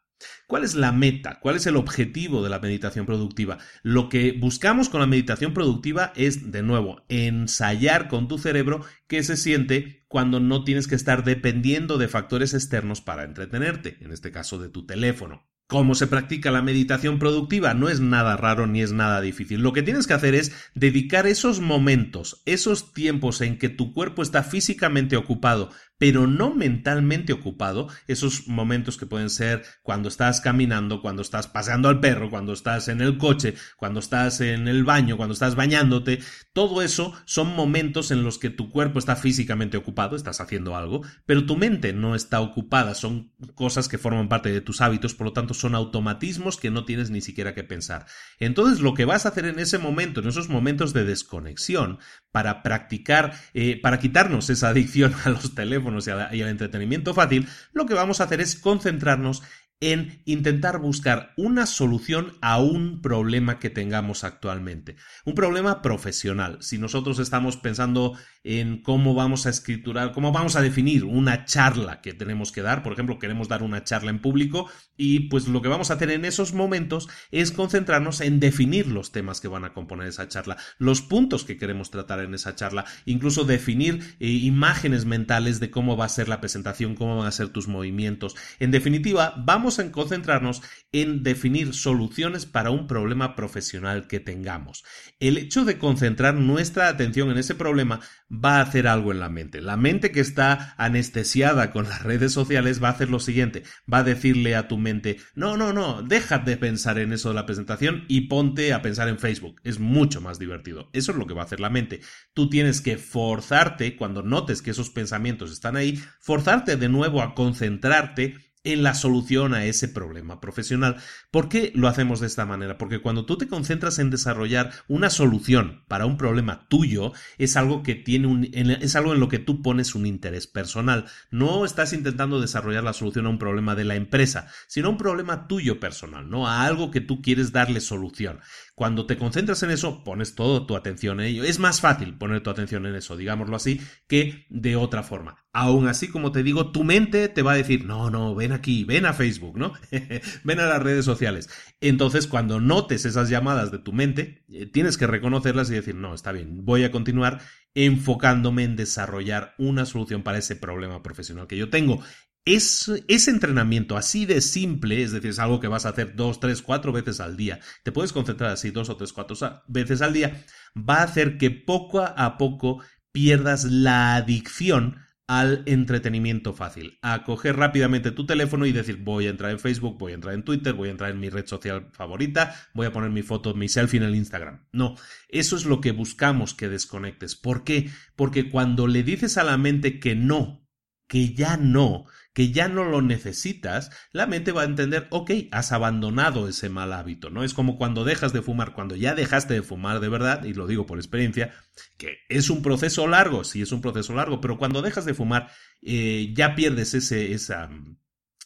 ¿Cuál es la meta? ¿Cuál es el objetivo de la meditación productiva? Lo que buscamos con la meditación productiva es, de nuevo, ensayar con tu cerebro qué se siente cuando no tienes que estar dependiendo de factores externos para entretenerte, en este caso de tu teléfono. ¿Cómo se practica la meditación productiva? No es nada raro ni es nada difícil. Lo que tienes que hacer es dedicar esos momentos, esos tiempos en que tu cuerpo está físicamente ocupado, pero no mentalmente ocupado, esos momentos que pueden ser cuando estás caminando, cuando estás paseando al perro, cuando estás en el coche, cuando estás en el baño, cuando estás bañándote, todo eso son momentos en los que tu cuerpo está físicamente ocupado, estás haciendo algo, pero tu mente no está ocupada, son cosas que forman parte de tus hábitos, por lo tanto son automatismos que no tienes ni siquiera que pensar. Entonces lo que vas a hacer en ese momento, en esos momentos de desconexión, para practicar, eh, para quitarnos esa adicción a los teléfonos, y, al entretenimiento fácil, lo que vamos a hacer es concentrarnos en intentar buscar una solución a un problema que tengamos actualmente. Un problema profesional. Si nosotros estamos pensando en cómo vamos a escriturar, cómo vamos a definir una charla que tenemos que dar, por ejemplo, queremos dar una charla en público y pues lo que vamos a hacer en esos momentos es concentrarnos en definir los temas que van a componer esa charla, los puntos que queremos tratar en esa charla, incluso definir eh, imágenes mentales de cómo va a ser la presentación, cómo van a ser tus movimientos. En definitiva, vamos en concentrarnos en definir soluciones para un problema profesional que tengamos. El hecho de concentrar nuestra atención en ese problema va a hacer algo en la mente. La mente que está anestesiada con las redes sociales va a hacer lo siguiente, va a decirle a tu mente, no, no, no, deja de pensar en eso de la presentación y ponte a pensar en Facebook. Es mucho más divertido. Eso es lo que va a hacer la mente. Tú tienes que forzarte, cuando notes que esos pensamientos están ahí, forzarte de nuevo a concentrarte en la solución a ese problema profesional. ¿Por qué lo hacemos de esta manera? Porque cuando tú te concentras en desarrollar una solución para un problema tuyo, es algo que tiene un, es algo en lo que tú pones un interés personal. No estás intentando desarrollar la solución a un problema de la empresa, sino a un problema tuyo personal, ¿no? A algo que tú quieres darle solución. Cuando te concentras en eso, pones toda tu atención en ello. Es más fácil poner tu atención en eso, digámoslo así, que de otra forma. Aún así, como te digo, tu mente te va a decir, no, no, ven aquí, ven a Facebook, ¿no? ven a las redes sociales. Entonces, cuando notes esas llamadas de tu mente, eh, tienes que reconocerlas y decir, no, está bien, voy a continuar enfocándome en desarrollar una solución para ese problema profesional que yo tengo. Es, ese entrenamiento así de simple, es decir, es algo que vas a hacer dos, tres, cuatro veces al día, te puedes concentrar así dos o tres, cuatro veces al día, va a hacer que poco a poco pierdas la adicción al entretenimiento fácil, a coger rápidamente tu teléfono y decir voy a entrar en Facebook, voy a entrar en Twitter, voy a entrar en mi red social favorita, voy a poner mi foto, mi selfie en el Instagram. No, eso es lo que buscamos que desconectes. ¿Por qué? Porque cuando le dices a la mente que no, que ya no, que ya no lo necesitas, la mente va a entender, ok, has abandonado ese mal hábito, ¿no? Es como cuando dejas de fumar, cuando ya dejaste de fumar de verdad, y lo digo por experiencia, que es un proceso largo, sí es un proceso largo, pero cuando dejas de fumar, eh, ya pierdes ese, esa,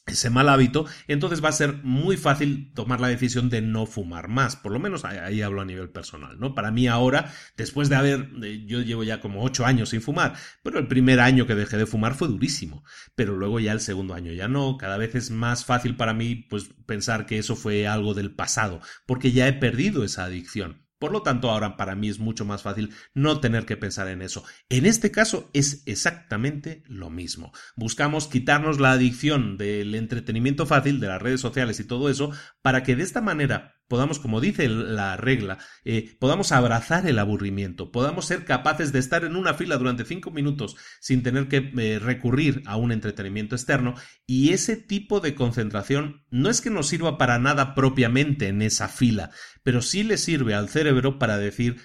ese mal hábito, entonces va a ser muy fácil tomar la decisión de no fumar más. Por lo menos ahí, hablo a nivel personal, ¿no? Para mí ahora, después de haber, yo llevo ya como ocho años sin fumar, pero el primer año que dejé de fumar fue durísimo, pero luego ya el segundo año ya no, cada vez es más fácil para mí, pues, pensar que eso fue algo del pasado, porque ya he perdido esa adicción. Por lo tanto, ahora para mí es mucho más fácil no tener que pensar en eso. En este caso es exactamente lo mismo. Buscamos quitarnos la adicción del entretenimiento fácil, de las redes sociales y todo eso, para que de esta manera podamos, como dice la regla, eh, podamos abrazar el aburrimiento, podamos ser capaces de estar en una fila durante cinco minutos sin tener que eh, recurrir a un entretenimiento externo y ese tipo de concentración no es que nos sirva para nada propiamente en esa fila, pero sí le sirve al cerebro para decir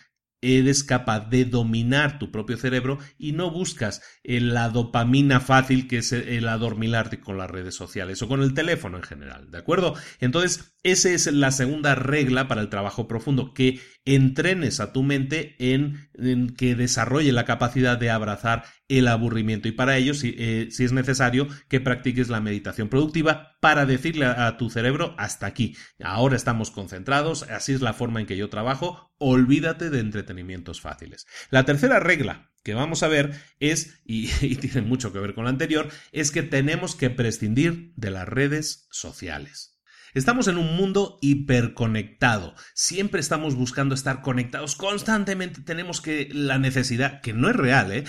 eres capaz de dominar tu propio cerebro y no buscas la dopamina fácil que es el adormilarte con las redes sociales o con el teléfono en general, ¿de acuerdo? Entonces, esa es la segunda regla para el trabajo profundo, que entrenes a tu mente en, que desarrolle la capacidad de abrazar el aburrimiento y para ello, si, eh, es necesario, que practiques la meditación productiva para decirle a, tu cerebro hasta aquí, ahora estamos concentrados, así es la forma en que yo trabajo, olvídate de entretenimientos fáciles. La tercera regla que vamos a ver es, y, y tiene mucho que ver con la anterior, es que tenemos que prescindir de las redes sociales. Estamos en un mundo hiperconectado. Siempre estamos buscando estar conectados constantemente. Tenemos que la necesidad, que no es real, ¿eh?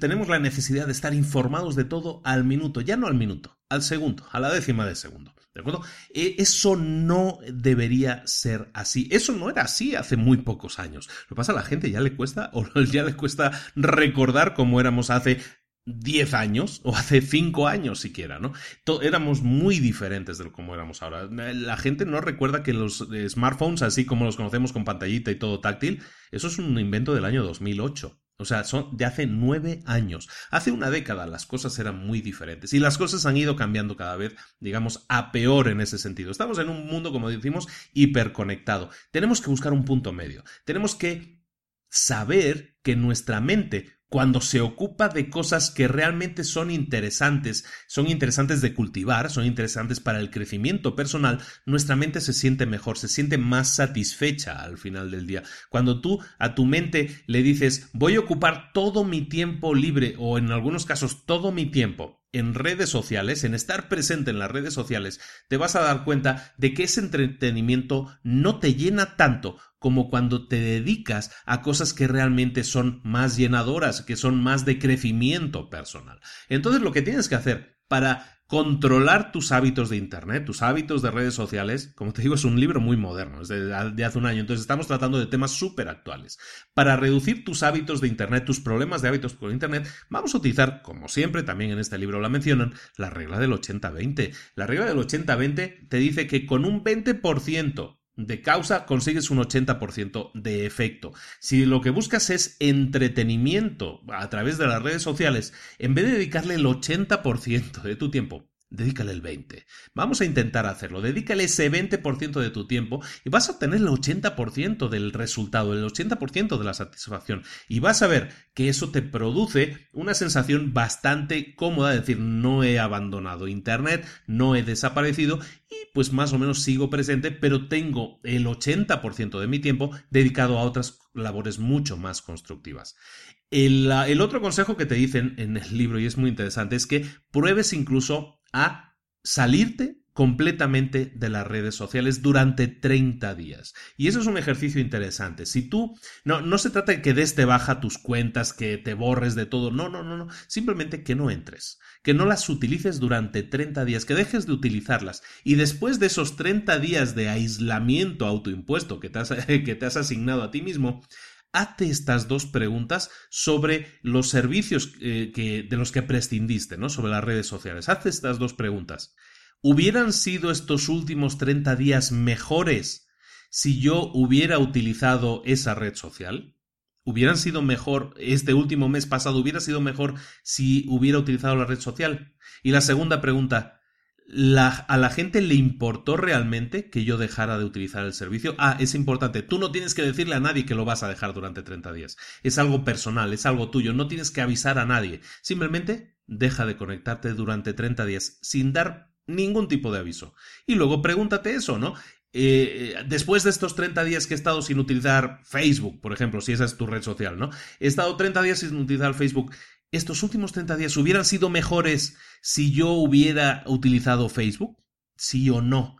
tenemos la necesidad de estar informados de todo al minuto, ya no al minuto, al segundo, a la décima de segundo. ¿De acuerdo? E, eso no debería ser así. Eso no era así hace muy pocos años. Lo que pasa a la gente ya le cuesta, o ya le cuesta recordar cómo éramos hace 10 años o hace 5 años siquiera, ¿no? éramos muy diferentes de como éramos ahora. La gente no recuerda que los eh, smartphones, así como los conocemos con pantallita y todo táctil, eso es un invento del año 2008. O sea, son de hace nueve años. Hace una década las cosas eran muy diferentes y las cosas han ido cambiando cada vez, digamos, a peor en ese sentido. Estamos en un mundo, como decimos, hiperconectado. Tenemos que buscar un punto medio. Tenemos que saber que nuestra mente cuando se ocupa de cosas que realmente son interesantes, son interesantes de cultivar, son interesantes para el crecimiento personal, nuestra mente se siente mejor, se siente más satisfecha al final del día. Cuando tú a tu mente le dices, voy a ocupar todo mi tiempo libre o en algunos casos todo mi tiempo en redes sociales, en estar presente en las redes sociales, te vas a dar cuenta de que ese entretenimiento no te llena tanto como cuando te dedicas a cosas que realmente son más llenadoras, que son más de crecimiento personal. Entonces lo que tienes que hacer para controlar tus hábitos de Internet, tus hábitos de redes sociales, como te digo, es un libro muy moderno, es de, hace un año, entonces estamos tratando de temas súper actuales. Para reducir tus hábitos de Internet, tus problemas de hábitos con Internet, vamos a utilizar, como siempre, también en este libro la mencionan, la regla del 80-20. La regla del 80-20 te dice que con un 20% de causa consigues un 80% de efecto. Si lo que buscas es entretenimiento a través de las redes sociales, en vez de dedicarle el 80% de tu tiempo dedícale el 20. Vamos a intentar hacerlo. Dedícale ese 20% de tu tiempo y vas a obtener el 80% del resultado, el 80% de la satisfacción. Y vas a ver que eso te produce una sensación bastante cómoda, es decir, no he abandonado Internet, no he desaparecido y pues más o menos sigo presente, pero tengo el 80% de mi tiempo dedicado a otras labores mucho más constructivas. El, el, otro consejo que te dicen en el libro, y es muy interesante, es que pruebes incluso a salirte completamente de las redes sociales durante 30 días. Y eso es un ejercicio interesante. Si tú, no, no se trata de que des de baja tus cuentas, que te borres de todo, no, no, no, no, simplemente que no entres, que no las utilices durante 30 días, que dejes de utilizarlas. Y después de esos 30 días de aislamiento autoimpuesto que te has, que te has asignado a ti mismo, hazte estas dos preguntas sobre los servicios eh, que, de los que prescindiste, ¿no? Sobre las redes sociales. Hazte estas dos preguntas. ¿Hubieran sido estos últimos 30 días mejores si yo hubiera utilizado esa red social? ¿Hubieran sido mejor, este último mes pasado, hubiera sido mejor si hubiera utilizado la red social? Y la segunda pregunta, a la gente le importó realmente que yo dejara de utilizar el servicio. Ah, es importante. Tú no tienes que decirle a nadie que lo vas a dejar durante 30 días. Es algo personal, es algo tuyo. No tienes que avisar a nadie. Simplemente deja de conectarte durante 30 días sin dar ningún tipo de aviso. Y luego pregúntate eso, ¿no? Eh, eh, después de estos 30 días que he estado sin utilizar Facebook, por ejemplo, si esa es tu red social, ¿no? He estado 30 días sin utilizar Facebook estos últimos 30 días hubieran sido mejores si yo hubiera utilizado Facebook? ¿Sí o no?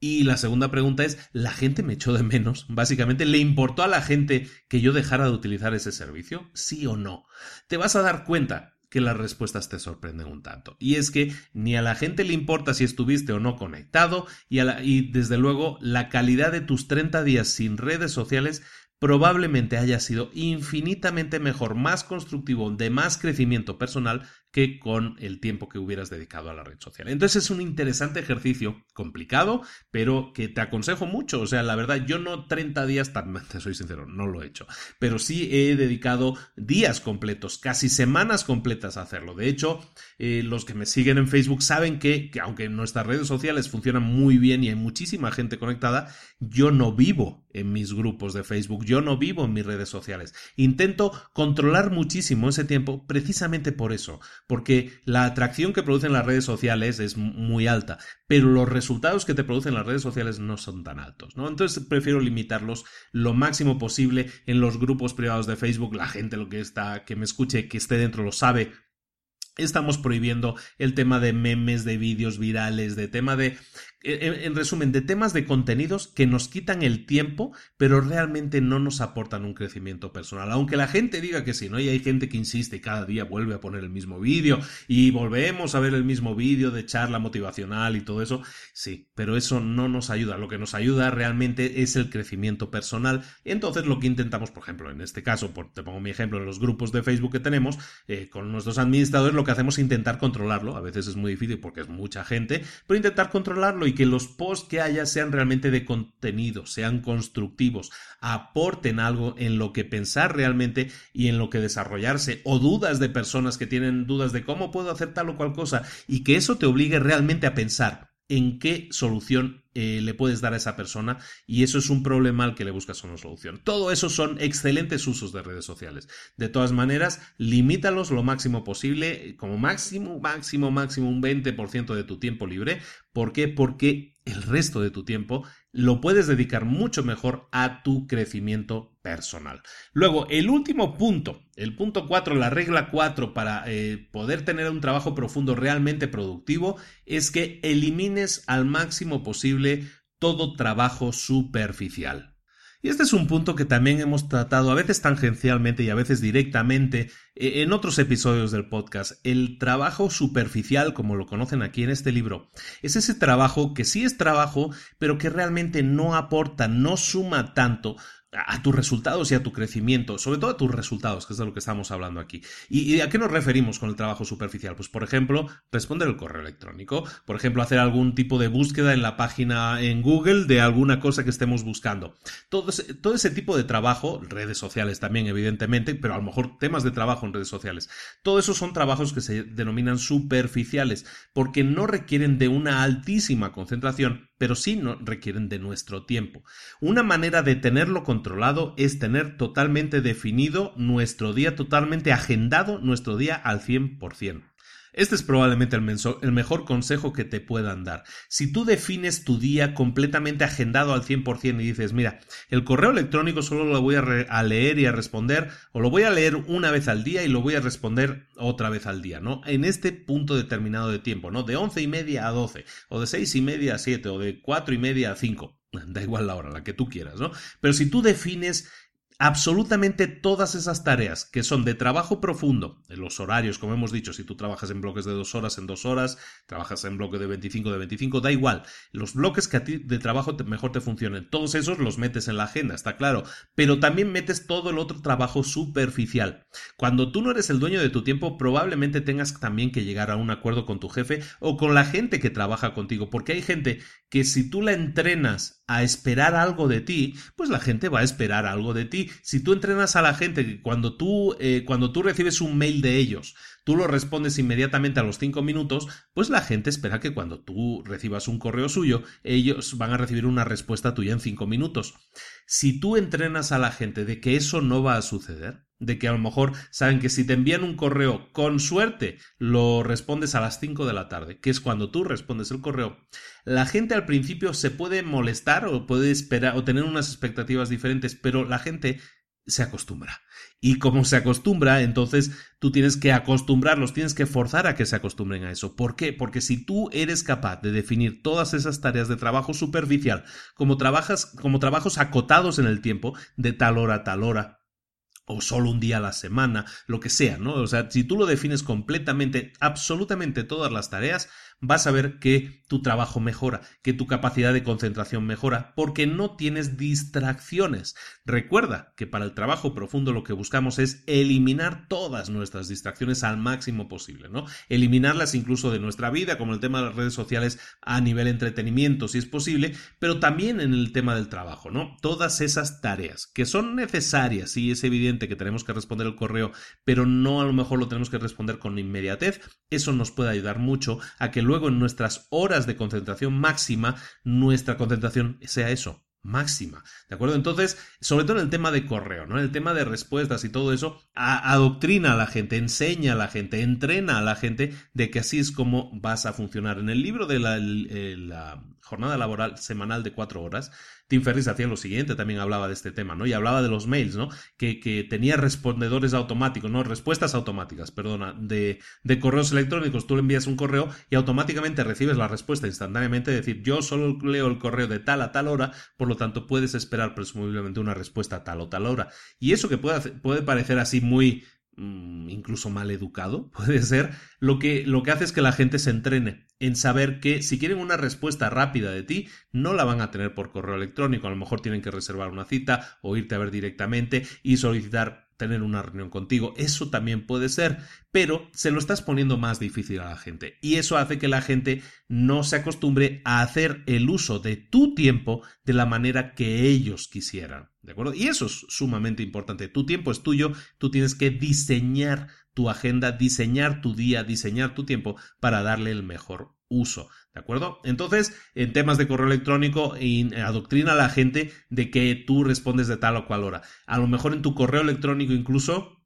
Y la segunda pregunta es, ¿la gente me echó de menos? Básicamente, ¿le importó a la gente que yo dejara de utilizar ese servicio? ¿Sí o no? Te vas a dar cuenta que las respuestas te sorprenden un tanto. Y es que ni a la gente le importa si estuviste o no conectado y, desde luego la calidad de tus 30 días sin redes sociales probablemente haya sido infinitamente mejor, más constructivo, de más crecimiento personal que con el tiempo que hubieras dedicado a la red social. Entonces es un interesante ejercicio, complicado, pero que te aconsejo mucho. O sea, la verdad, yo no 30 días, te soy sincero, no lo he hecho, pero sí he dedicado días completos, casi semanas completas a hacerlo. De hecho, eh, los que me siguen en Facebook saben que, que aunque nuestras redes sociales funcionan muy bien y hay muchísima gente conectada, yo no vivo en mis grupos de Facebook, yo no vivo en mis redes sociales. Intento controlar muchísimo ese tiempo precisamente por eso, porque la atracción que producen las redes sociales es muy alta, pero los resultados que te producen las redes sociales no son tan altos, ¿no? Entonces prefiero limitarlos lo máximo posible en los grupos privados de Facebook, la gente lo que está que me escuche, que esté dentro lo sabe, Estamos prohibiendo el tema de memes, de vídeos virales, de tema de en, resumen, de temas de contenidos que nos quitan el tiempo, pero realmente no nos aportan un crecimiento personal. Aunque la gente diga que sí, ¿no? Y hay gente que insiste y cada día vuelve a poner el mismo vídeo y volvemos a ver el mismo vídeo de charla motivacional y todo eso. Sí, pero eso no nos ayuda. Lo que nos ayuda realmente es el crecimiento personal. Entonces, lo que intentamos, por ejemplo, en este caso, por, te pongo mi ejemplo, en los grupos de Facebook que tenemos, eh, con nuestros administradores, lo que hacemos es intentar controlarlo. A veces es muy difícil porque es mucha gente, pero intentar controlarlo y que los posts que haya sean realmente de contenido, sean constructivos, aporten algo en lo que pensar realmente y en lo que desarrollarse, o dudas de personas que tienen dudas de cómo puedo hacer tal o cual cosa, y que eso te obligue realmente a pensar en qué solución eh, le puedes dar a esa persona y eso es un problema al que le buscas una solución. Todo eso son excelentes usos de redes sociales. De todas maneras, limítalos lo máximo posible, como máximo, máximo, máximo un 20% de tu tiempo libre. ¿Por qué? Porque el resto de tu tiempo lo puedes dedicar mucho mejor a tu crecimiento personal. Luego, el último punto, el punto 4, la regla 4 para eh, poder tener un trabajo profundo realmente productivo, es que elimines al máximo posible todo trabajo superficial. Y este es un punto que también hemos tratado a veces tangencialmente y a veces directamente eh, en otros episodios del podcast. El trabajo superficial, como lo conocen aquí en este libro, es ese trabajo que sí es trabajo, pero que realmente no aporta, no suma tanto a tus resultados y a tu crecimiento, sobre todo a tus resultados, que es de lo que estamos hablando aquí. ¿Y, a qué nos referimos con el trabajo superficial? Pues, por ejemplo, responder el correo electrónico, por ejemplo, hacer algún tipo de búsqueda en la página en Google de alguna cosa que estemos buscando. Todo ese, todo ese tipo de trabajo, redes sociales también, evidentemente, pero a lo mejor temas de trabajo en redes sociales, todo eso son trabajos que se denominan superficiales, porque no requieren de una altísima concentración pero sí no requieren de nuestro tiempo. Una manera de tenerlo controlado es tener totalmente definido nuestro día, totalmente agendado nuestro día al 100%. Este es probablemente el, mejor consejo que te puedan dar. Si tú defines tu día completamente agendado al 100% y dices, mira, el correo electrónico solo lo voy a, leer y a responder, o lo voy a leer una vez al día y lo voy a responder otra vez al día, ¿no? En este punto determinado de tiempo, ¿no? De once y media a 12, o de seis y media a 7, o de cuatro y media a 5. Da igual la hora, la que tú quieras, ¿no? Pero si tú defines absolutamente todas esas tareas que son de trabajo profundo, en los horarios, como hemos dicho, si tú trabajas en bloques de dos horas, en dos horas, trabajas en bloque de 25, de 25, da igual. Los bloques que a ti de trabajo mejor te funcionen, todos esos los metes en la agenda, está claro, pero también metes todo el otro trabajo superficial. Cuando tú no eres el dueño de tu tiempo, probablemente tengas también que llegar a un acuerdo con tu jefe o con la gente que trabaja contigo, porque hay gente que si tú la entrenas a esperar algo de ti, pues la gente va a esperar algo de ti. Si tú entrenas a la gente que cuando tú, eh, cuando tú recibes un mail de ellos, tú lo respondes inmediatamente a los cinco minutos, pues la gente espera que cuando tú recibas un correo suyo, ellos van a recibir una respuesta tuya en cinco minutos. Si tú entrenas a la gente de que eso no va a suceder, de que a lo mejor saben que si te envían un correo con suerte lo respondes a las 5 de la tarde, que es cuando tú respondes el correo, la gente al principio se puede molestar o puede esperar o tener unas expectativas diferentes, pero la gente se acostumbra. Y como se acostumbra, entonces tú tienes que acostumbrarlos, tienes que forzar a que se acostumbren a eso. ¿Por qué? Porque si tú eres capaz de definir todas esas tareas de trabajo superficial como, trabajas, como trabajos acotados en el tiempo, de tal hora a tal hora, o solo un día a la semana, lo que sea, ¿no? O sea, si tú lo defines completamente, absolutamente todas las tareas, vas a ver que tu trabajo mejora, que tu capacidad de concentración mejora, porque no tienes distracciones. Recuerda que para el trabajo profundo lo que buscamos es eliminar todas nuestras distracciones al máximo posible, ¿no? Eliminarlas incluso de nuestra vida, como el tema de las redes sociales a nivel entretenimiento, si es posible, pero también en el tema del trabajo, ¿no? Todas esas tareas que son necesarias, sí es evidente que tenemos que responder el correo, pero no a lo mejor lo tenemos que responder con inmediatez, eso nos puede ayudar mucho a que luego en nuestras horas de concentración máxima, nuestra concentración sea eso, máxima. ¿De acuerdo? Entonces, sobre todo en el tema de correo, ¿no? En el tema de respuestas y todo eso, adoctrina a la gente, enseña a la gente, entrena a la gente de que así es como vas a funcionar. En el libro de la, la jornada laboral semanal de cuatro horas, Tim Ferriss hacía lo siguiente, también hablaba de este tema, ¿no? Y hablaba de los mails, ¿no? Que, que tenía respondedores automáticos, ¿no? Respuestas automáticas, perdona, de, de, correos electrónicos. Tú le envías un correo y automáticamente recibes la respuesta instantáneamente, decir, yo solo leo el correo de tal a tal hora, por lo tanto puedes esperar presumiblemente una respuesta a tal o tal hora. Y eso que puede, puede parecer así muy incluso mal educado, puede ser, lo que, lo que hace es que la gente se entrene en saber que si quieren una respuesta rápida de ti, no la van a tener por correo electrónico, a lo mejor tienen que reservar una cita o irte a ver directamente y solicitar tener una reunión contigo. Eso también puede ser, pero se lo estás poniendo más difícil a la gente. Y eso hace que la gente no se acostumbre a hacer el uso de tu tiempo de la manera que ellos quisieran. ¿De acuerdo? Y eso es sumamente importante. Tu tiempo es tuyo, tú tienes que diseñar tu agenda, diseñar tu día, diseñar tu tiempo para darle el mejor uso. ¿De acuerdo? Entonces, en temas de correo electrónico, adoctrina a la gente de que tú respondes de tal o cual hora. A lo mejor en tu correo electrónico incluso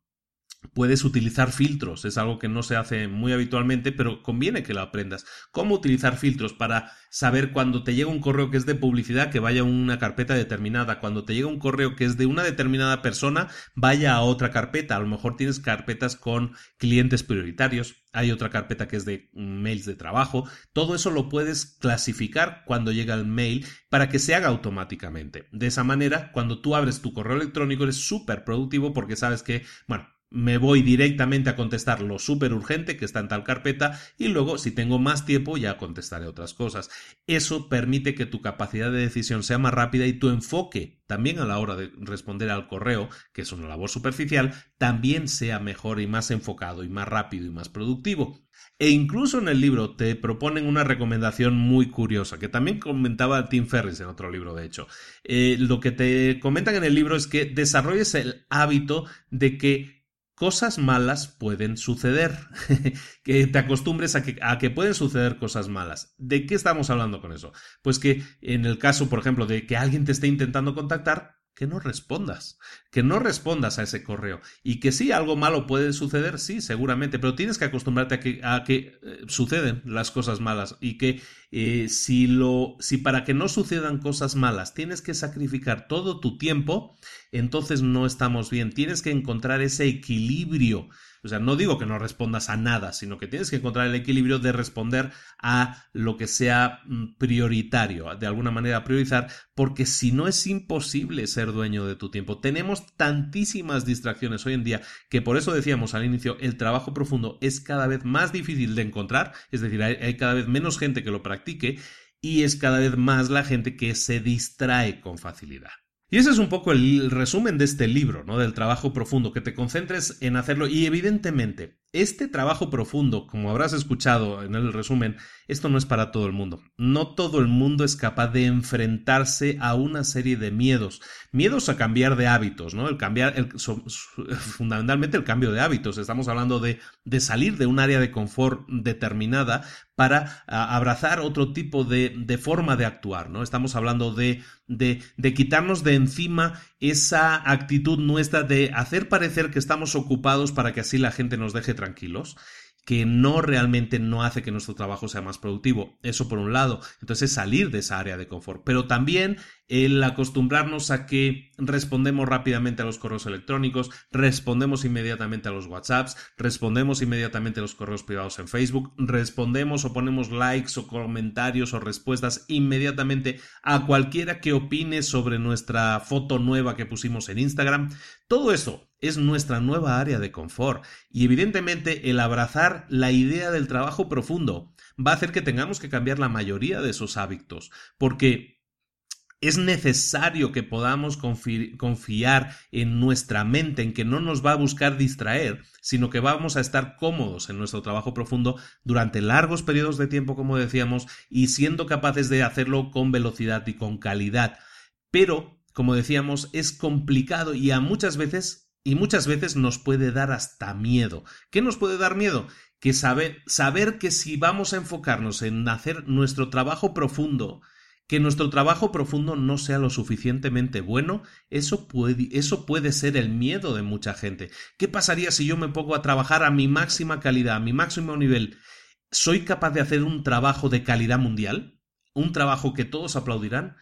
Puedes utilizar filtros, es algo que no se hace muy habitualmente, pero conviene que lo aprendas. ¿Cómo utilizar filtros para saber cuando te llega un correo que es de publicidad que vaya a una carpeta determinada, cuando te llega un correo que es de una determinada persona, vaya a otra carpeta? A lo mejor tienes carpetas con clientes prioritarios, hay otra carpeta que es de mails de trabajo. Todo eso lo puedes clasificar cuando llega el mail para que se haga automáticamente. De esa manera, cuando tú abres tu correo electrónico, eres súper productivo porque sabes que, bueno, me voy directamente a contestar lo súper urgente que está en tal carpeta y luego si tengo más tiempo ya contestaré otras cosas. Eso permite que tu capacidad de decisión sea más rápida y tu enfoque también a la hora de responder al correo, que es una labor superficial, también sea mejor y más enfocado y más rápido y más productivo. E incluso en el libro te proponen una recomendación muy curiosa, que también comentaba Tim Ferriss en otro libro, de hecho. Eh, lo que te comentan en el libro es que desarrolles el hábito de que cosas malas pueden suceder, que te acostumbres a que, a que pueden suceder cosas malas. ¿De qué estamos hablando con eso? Pues que en el caso, por ejemplo, de que alguien te esté intentando contactar, que no respondas, que no respondas a ese correo. Y que sí, algo malo puede suceder, sí, seguramente, pero tienes que acostumbrarte a que, a que eh, suceden las cosas malas y que eh, si, lo, si para que no sucedan cosas malas tienes que sacrificar todo tu tiempo, entonces no estamos bien, tienes que encontrar ese equilibrio o sea, no digo que no respondas a nada, sino que tienes que encontrar el equilibrio de responder a lo que sea mm, prioritario, de alguna manera priorizar, porque si no es imposible ser dueño de tu tiempo. Tenemos tantísimas distracciones hoy en día que por eso decíamos al inicio, el trabajo profundo es cada vez más difícil de encontrar, es decir, hay, cada vez menos gente que lo practique y es cada vez más la gente que se distrae con facilidad. Y ese es un poco el resumen de este libro, ¿no? Del trabajo profundo, que te concentres en hacerlo y evidentemente este trabajo profundo, como habrás escuchado en el resumen, esto no es para todo el mundo. No todo el mundo es capaz de enfrentarse a una serie de miedos. Miedos a cambiar de hábitos, ¿no? El cambiar, fundamentalmente el cambio de hábitos. Estamos hablando de, de, salir de un área de confort determinada para abrazar otro tipo de, de, forma de actuar, ¿no? Estamos hablando de, de, de quitarnos de encima esa actitud nuestra de hacer parecer que estamos ocupados para que así la gente nos deje tranquilos que no realmente no hace que nuestro trabajo sea más productivo. Eso por un lado. Entonces salir de esa área de confort. Pero también el acostumbrarnos a que respondemos rápidamente a los correos electrónicos, respondemos inmediatamente a los WhatsApps, respondemos inmediatamente a los correos privados en Facebook, respondemos o ponemos likes o comentarios o respuestas inmediatamente a cualquiera que opine sobre nuestra foto nueva que pusimos en Instagram. Todo eso es nuestra nueva área de confort y evidentemente el abrazar la idea del trabajo profundo va a hacer que tengamos que cambiar la mayoría de esos hábitos porque es necesario que podamos confiar en nuestra mente, en que no nos va a buscar distraer, sino que vamos a estar cómodos en nuestro trabajo profundo durante largos periodos de tiempo, como decíamos, y siendo capaces de hacerlo con velocidad y con calidad. Pero, como decíamos, es complicado y a muchas veces, y muchas veces nos puede dar hasta miedo. ¿Qué nos puede dar miedo? Que saber, saber que si vamos a enfocarnos en hacer nuestro trabajo profundo, que nuestro trabajo profundo no sea lo suficientemente bueno, eso puede, eso puede ser el miedo de mucha gente. ¿Qué pasaría si yo me pongo a trabajar a mi máxima calidad, a mi máximo nivel? ¿Soy capaz de hacer un trabajo de calidad mundial? ¿Un trabajo que todos aplaudirán?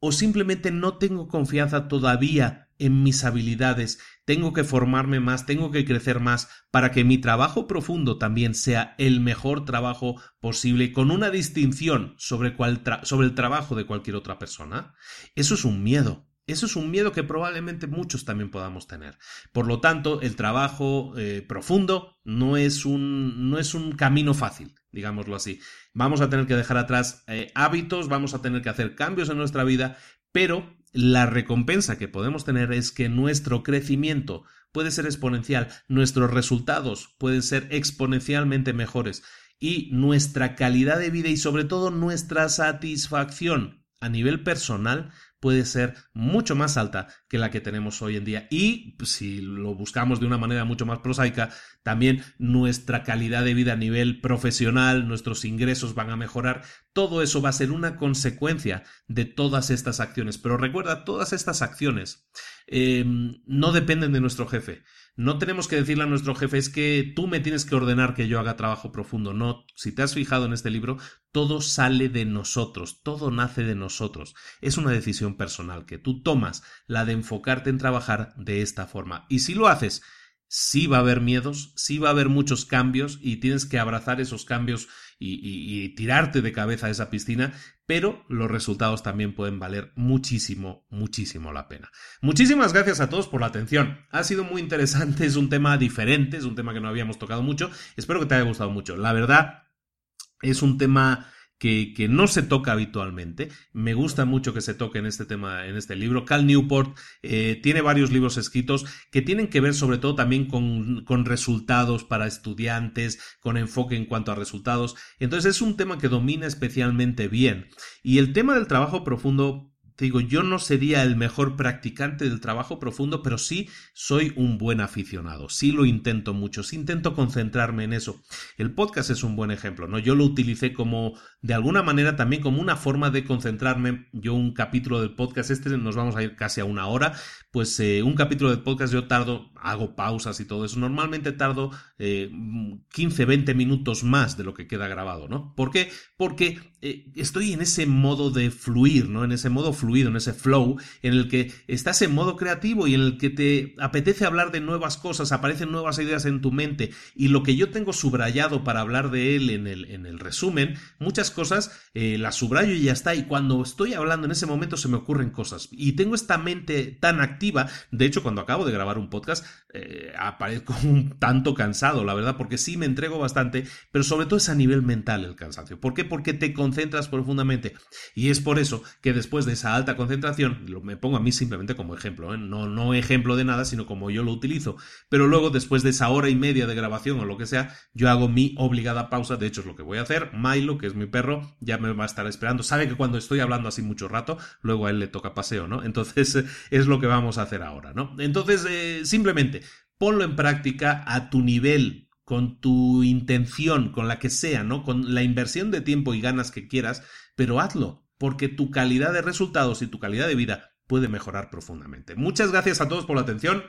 ¿O simplemente no tengo confianza todavía en mis habilidades, tengo que formarme más, tengo que crecer más para que mi trabajo profundo también sea el mejor trabajo posible con una distinción sobre, sobre el trabajo de cualquier otra persona. Eso es un miedo. Eso es un miedo que probablemente muchos también podamos tener. Por lo tanto, el trabajo eh, profundo no es, un, no es un camino fácil, digámoslo así. Vamos a tener que dejar atrás eh, hábitos, vamos a tener que hacer cambios en nuestra vida, pero la recompensa que podemos tener es que nuestro crecimiento puede ser exponencial, nuestros resultados pueden ser exponencialmente mejores y nuestra calidad de vida y sobre todo nuestra satisfacción a nivel personal puede ser mucho más alta que la que tenemos hoy en día. Y si lo buscamos de una manera mucho más prosaica, también nuestra calidad de vida a nivel profesional, nuestros ingresos van a mejorar. Todo eso va a ser una consecuencia de todas estas acciones. Pero recuerda, todas estas acciones eh, no dependen de nuestro jefe. No tenemos que decirle a nuestro jefe es que tú me tienes que ordenar que yo haga trabajo profundo. No, si te has fijado en este libro, todo sale de nosotros, todo nace de nosotros. Es una decisión personal que tú tomas, la de enfocarte en trabajar de esta forma. Y si lo haces, sí va a haber miedos, sí va a haber muchos cambios y tienes que abrazar esos cambios y, tirarte de cabeza a esa piscina, pero los resultados también pueden valer muchísimo, muchísimo la pena. Muchísimas gracias a todos por la atención. Ha sido muy interesante, es un tema diferente, es un tema que no habíamos tocado mucho. Espero que te haya gustado mucho. La verdad, es un tema que, no se toca habitualmente. Me gusta mucho que se toque en este tema, en este libro. Cal Newport eh, tiene varios libros escritos que tienen que ver sobre todo también con, con resultados para estudiantes, con enfoque en cuanto a resultados. Entonces es un tema que domina especialmente bien. Y el tema del trabajo profundo te digo, yo no sería el mejor practicante del trabajo profundo, pero sí soy un buen aficionado. Sí lo intento mucho, sí intento concentrarme en eso. El podcast es un buen ejemplo, ¿no? Yo lo utilicé como, de alguna manera, también como una forma de concentrarme. Yo un capítulo del podcast, este nos vamos a ir casi a una hora, pues eh, un capítulo del podcast yo tardo, hago pausas y todo eso. Normalmente tardo 15, eh, 20 minutos más de lo que queda grabado, ¿no? ¿Por qué? Porque eh, estoy en ese modo de fluir, ¿no? En ese modo fluido, en ese flow, en el que estás en modo creativo y en el que te apetece hablar de nuevas cosas, aparecen nuevas ideas en tu mente y lo que yo tengo subrayado para hablar de él en el, en el resumen, muchas cosas las subrayo y ya está. Y cuando estoy hablando en ese momento se me ocurren cosas. Y tengo esta mente tan activa de hecho, cuando acabo de grabar un podcast, eh, aparezco un tanto cansado, la verdad, porque sí me entrego bastante, pero sobre todo es a nivel mental el cansancio. ¿Por qué? Porque te concentras profundamente. Y es por eso que después de esa alta concentración, lo, me pongo a mí simplemente como ejemplo, ¿eh? no, no ejemplo de nada, sino como yo lo utilizo. Pero luego, después de esa hora y media de grabación o lo que sea, yo hago mi obligada pausa. De hecho, es lo que voy a hacer. Milo, que es mi perro, ya me va a estar esperando. Sabe que cuando estoy hablando así mucho rato, luego a él le toca paseo, ¿no? Entonces, es lo que vamos hacer ahora, ¿no? Entonces, eh, simplemente ponlo en práctica a tu nivel, con tu intención, con la que sea, ¿no? Con la inversión de tiempo y ganas que quieras, pero hazlo, porque tu calidad de resultados y tu calidad de vida puede mejorar profundamente. Muchas gracias a todos por la atención.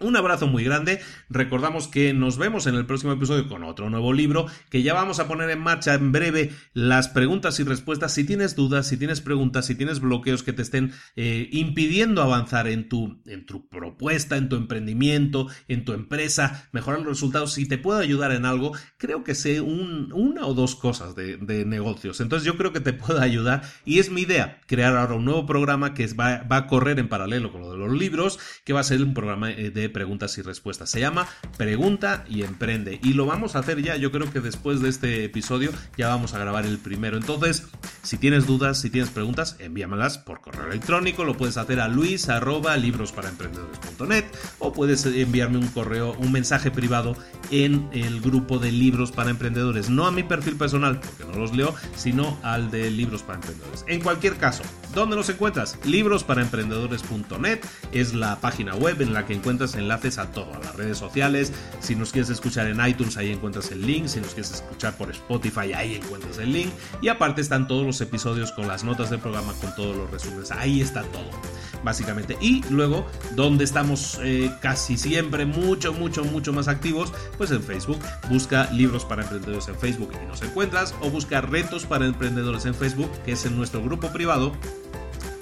Un abrazo muy grande. Recordamos que nos vemos en el próximo episodio con otro nuevo libro que ya vamos a poner en marcha en breve las preguntas y respuestas. Si tienes dudas, si tienes preguntas, si tienes bloqueos que te estén eh, impidiendo avanzar en tu, en tu propuesta, en tu emprendimiento, en tu empresa, mejorar los resultados, si te puedo ayudar en algo, creo que sé una o dos cosas de, negocios. Entonces yo creo que te puedo ayudar y es mi idea crear ahora un nuevo programa que va, va a correr en paralelo con lo de los libros, que va a ser un programa eh, preguntas y respuestas. Se llama Pregunta y Emprende. Y lo vamos a hacer ya, yo creo que después de este episodio ya vamos a grabar el primero. Entonces, si tienes dudas, si tienes preguntas, envíamelas por correo electrónico. Lo puedes hacer a luis arroba librosparaemprendedores.net o puedes enviarme un correo, un mensaje privado en el grupo de libros para emprendedores. No a mi perfil personal, porque no los leo, sino al de libros para emprendedores. En cualquier caso, ¿dónde los encuentras? Librosparaemprendedores.net es la página web en la que encuentras enlaces a todo, a las redes sociales. Si nos quieres escuchar en iTunes, ahí encuentras el link. Si nos quieres escuchar por Spotify, ahí encuentras el link. Y aparte están todos los episodios con las notas del programa, con todos los resúmenes. Ahí está todo, básicamente. Y luego, donde estamos eh, casi siempre mucho, mucho, mucho más activos, pues en Facebook. Busca libros para emprendedores en Facebook y nos encuentras. O busca retos para emprendedores en Facebook, que es en nuestro grupo privado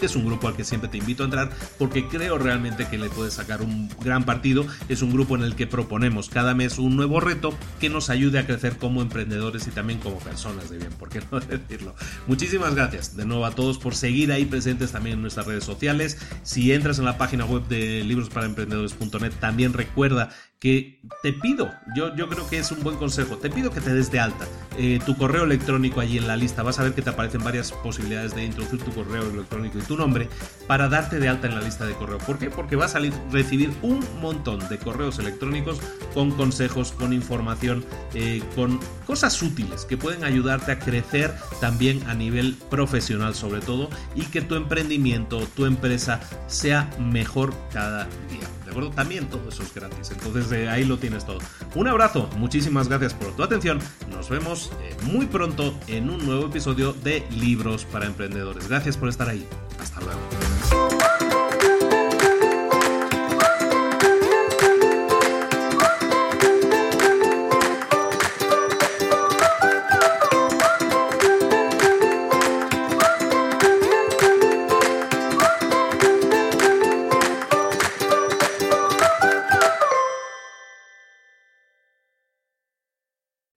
es un grupo al que siempre te invito a entrar porque creo realmente que le puedes sacar un gran partido. Es un grupo en el que proponemos cada mes un nuevo reto que nos ayude a crecer como emprendedores y también como personas de bien, ¿por qué no decirlo? Muchísimas gracias de nuevo a todos por seguir ahí presentes también en nuestras redes sociales. Si entras en la página web de librosparaemprendedores.net, también recuerda que te pido, yo, yo creo que es un buen consejo, te pido que te des de alta eh, tu correo electrónico allí en la lista, vas a ver que te aparecen varias posibilidades de introducir tu correo electrónico y tu nombre para darte de alta en la lista de correo. ¿Por qué? Porque vas a recibir un montón de correos electrónicos con consejos, con información, eh, con cosas útiles que pueden ayudarte a crecer también a nivel profesional sobre todo y que tu emprendimiento, tu empresa sea mejor cada día. También todo eso es gratis. Entonces eh, ahí lo tienes todo. Un abrazo, muchísimas gracias por tu atención. Nos vemos eh, muy pronto en un nuevo episodio de Libros para Emprendedores. Gracias por estar ahí. Hasta luego.